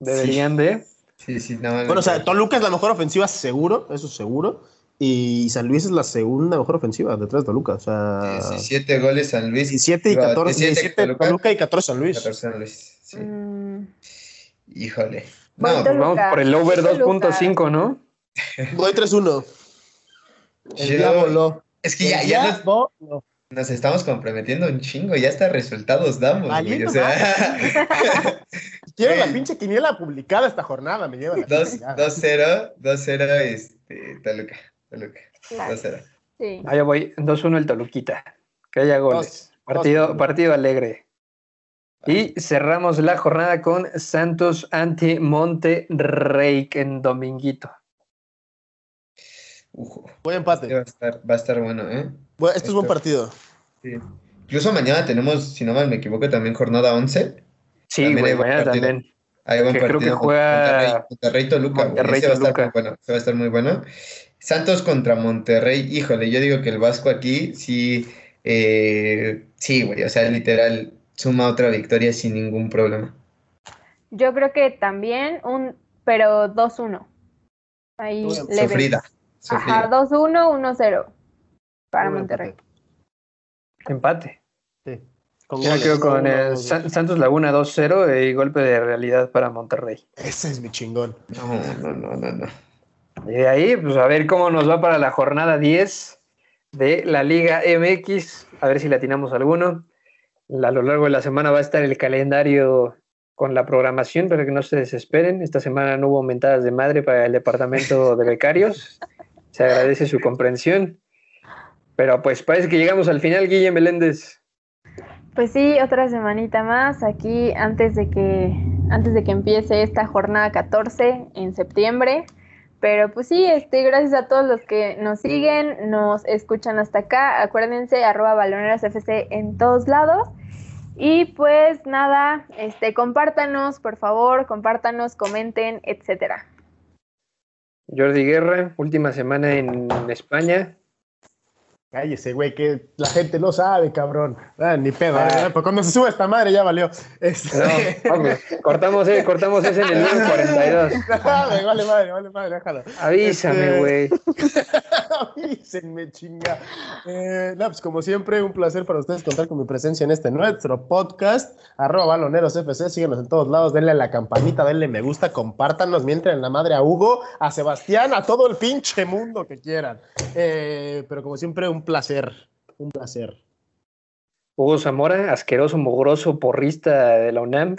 Deberían de. Sí, sí, no Bueno, o sea, Toluca es la mejor ofensiva, seguro, eso seguro. Y San Luis es la segunda mejor ofensiva detrás de Toluca. O sea, 17 goles San Luis. 17 y Digo, 14. 17 Toluca, Toluca y 14 San Luis. 14 San Luis. Sí. Mm, Híjole. No, Toluca. Vamos por el over Toluca. 2.5, ¿no? Voy 3-1. El Yo- es que ya, ya, nos. Nos estamos comprometiendo un chingo, ya hasta resultados damos, güey. O sea, Quiero la pinche quiniela publicada esta jornada, me lleva la dos- chingada. 2-0, 2-0, este, Toluca, Toluca, Claro, 2-0. sí. Ahí voy, 2-1 el Toluquita. Que haya goles. Dos- Partido, dos- partido alegre. Y cerramos la jornada con Santos ante Monterrey en Dominguito. Ujo, Buen este empate. va a estar, va a estar bueno, ¿eh? Bueno, esto es buen partido. Sí. Incluso mañana tenemos, si no mal me equivoco, también jornada 11. Sí, También güey, mañana partido. también. Hay buen Que creo partido. que juega Monterrey, Monterrey Toluca, güey. Monterrey, Ese va a estar Toluca. muy bueno. ese va a estar muy bueno. Santos contra Monterrey. Híjole, yo digo que el Vasco aquí sí, eh, sí, güey. O sea, literal, suma otra victoria sin ningún problema. Yo creo que también un, pero 2-1. Ahí Muy leve. Sufrida. Ajá, Sufrida. 2-1, 1-0 para Monterrey. empate. Con Yo goles, quedo con el. San- Santos Laguna 2-0 y golpe de realidad para Monterrey. Ese es mi chingón. No, no, no, no, no. Y de ahí, pues a ver cómo nos va para la jornada 10 de la Liga MX, a ver si le atinamos alguno. A lo largo de la semana va a estar el calendario con la programación, pero que no se desesperen. Esta semana no hubo aumentadas de madre para el departamento de becarios. Se agradece su comprensión. Pero pues parece que llegamos al final, Guille Meléndez. Pues sí, otra semanita más aquí antes de que antes de que empiece esta jornada 14 en septiembre. Pero pues sí, este, gracias a todos los que nos siguen, nos escuchan hasta acá. Acuérdense, arroba balonerasfc en todos lados. Y pues nada, este, compártanos, por favor, compártanos, comenten, etcétera. Jordi Guerra, última semana en España. Cállese, güey, que la gente no sabe, cabrón. Ah, ni pedo. Ah. pues cuando se sube esta madre ya valió. Este... No, vamos, cortamos, eh, cortamos ese en el minuto 42. Ah, güey, vale madre, vale madre, déjalo. Avísame, Este- güey. Avísenme, chinga. Eh, no, pues como siempre, un placer para ustedes contar con mi presencia en este nuestro podcast. Arroba baloneros FC, síguenos en todos lados, denle a la campanita, denle me gusta, compártanos, mientras en la madre a Hugo, a Sebastián, a todo el pinche mundo que quieran. Eh, pero como siempre, un placer, un placer. Hugo Zamora, asqueroso, mugroso, porrista de la UNAM.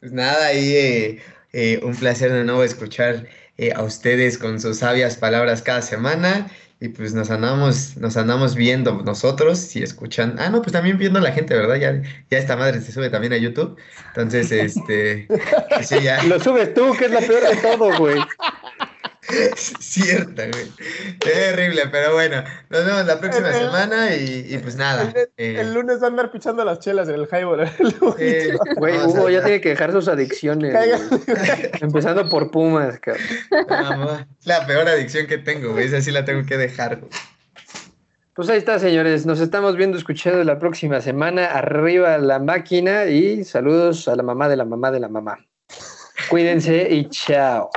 Pues nada, ahí eh, eh, un placer de nuevo escuchar eh, a ustedes con sus sabias palabras cada semana. Y pues nos andamos, nos andamos viendo nosotros y escuchan. Ah, no, pues también viendo a la gente, ¿verdad? Ya, ya esta madre se sube también a YouTube. Entonces, este, sí, ya. Lo subes tú, que es lo peor de todo, güey. Cierta, güey. Terrible, pero bueno, nos vemos la próxima El- semana y, y pues nada. El, eh, el lunes va a andar pichando las chelas en el highball. eh, Güey, Hugo ya tiene que dejar sus adicciones. Empezando por Pumas, cabrón. Es la peor adicción que tengo, güey. Esa sí la tengo que dejar, güey. Pues ahí está, señores. Nos estamos viendo, escuchando la próxima semana. Arriba la máquina y saludos a la mamá de la mamá de la mamá. Cuídense y chao.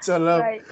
Solo. Bye.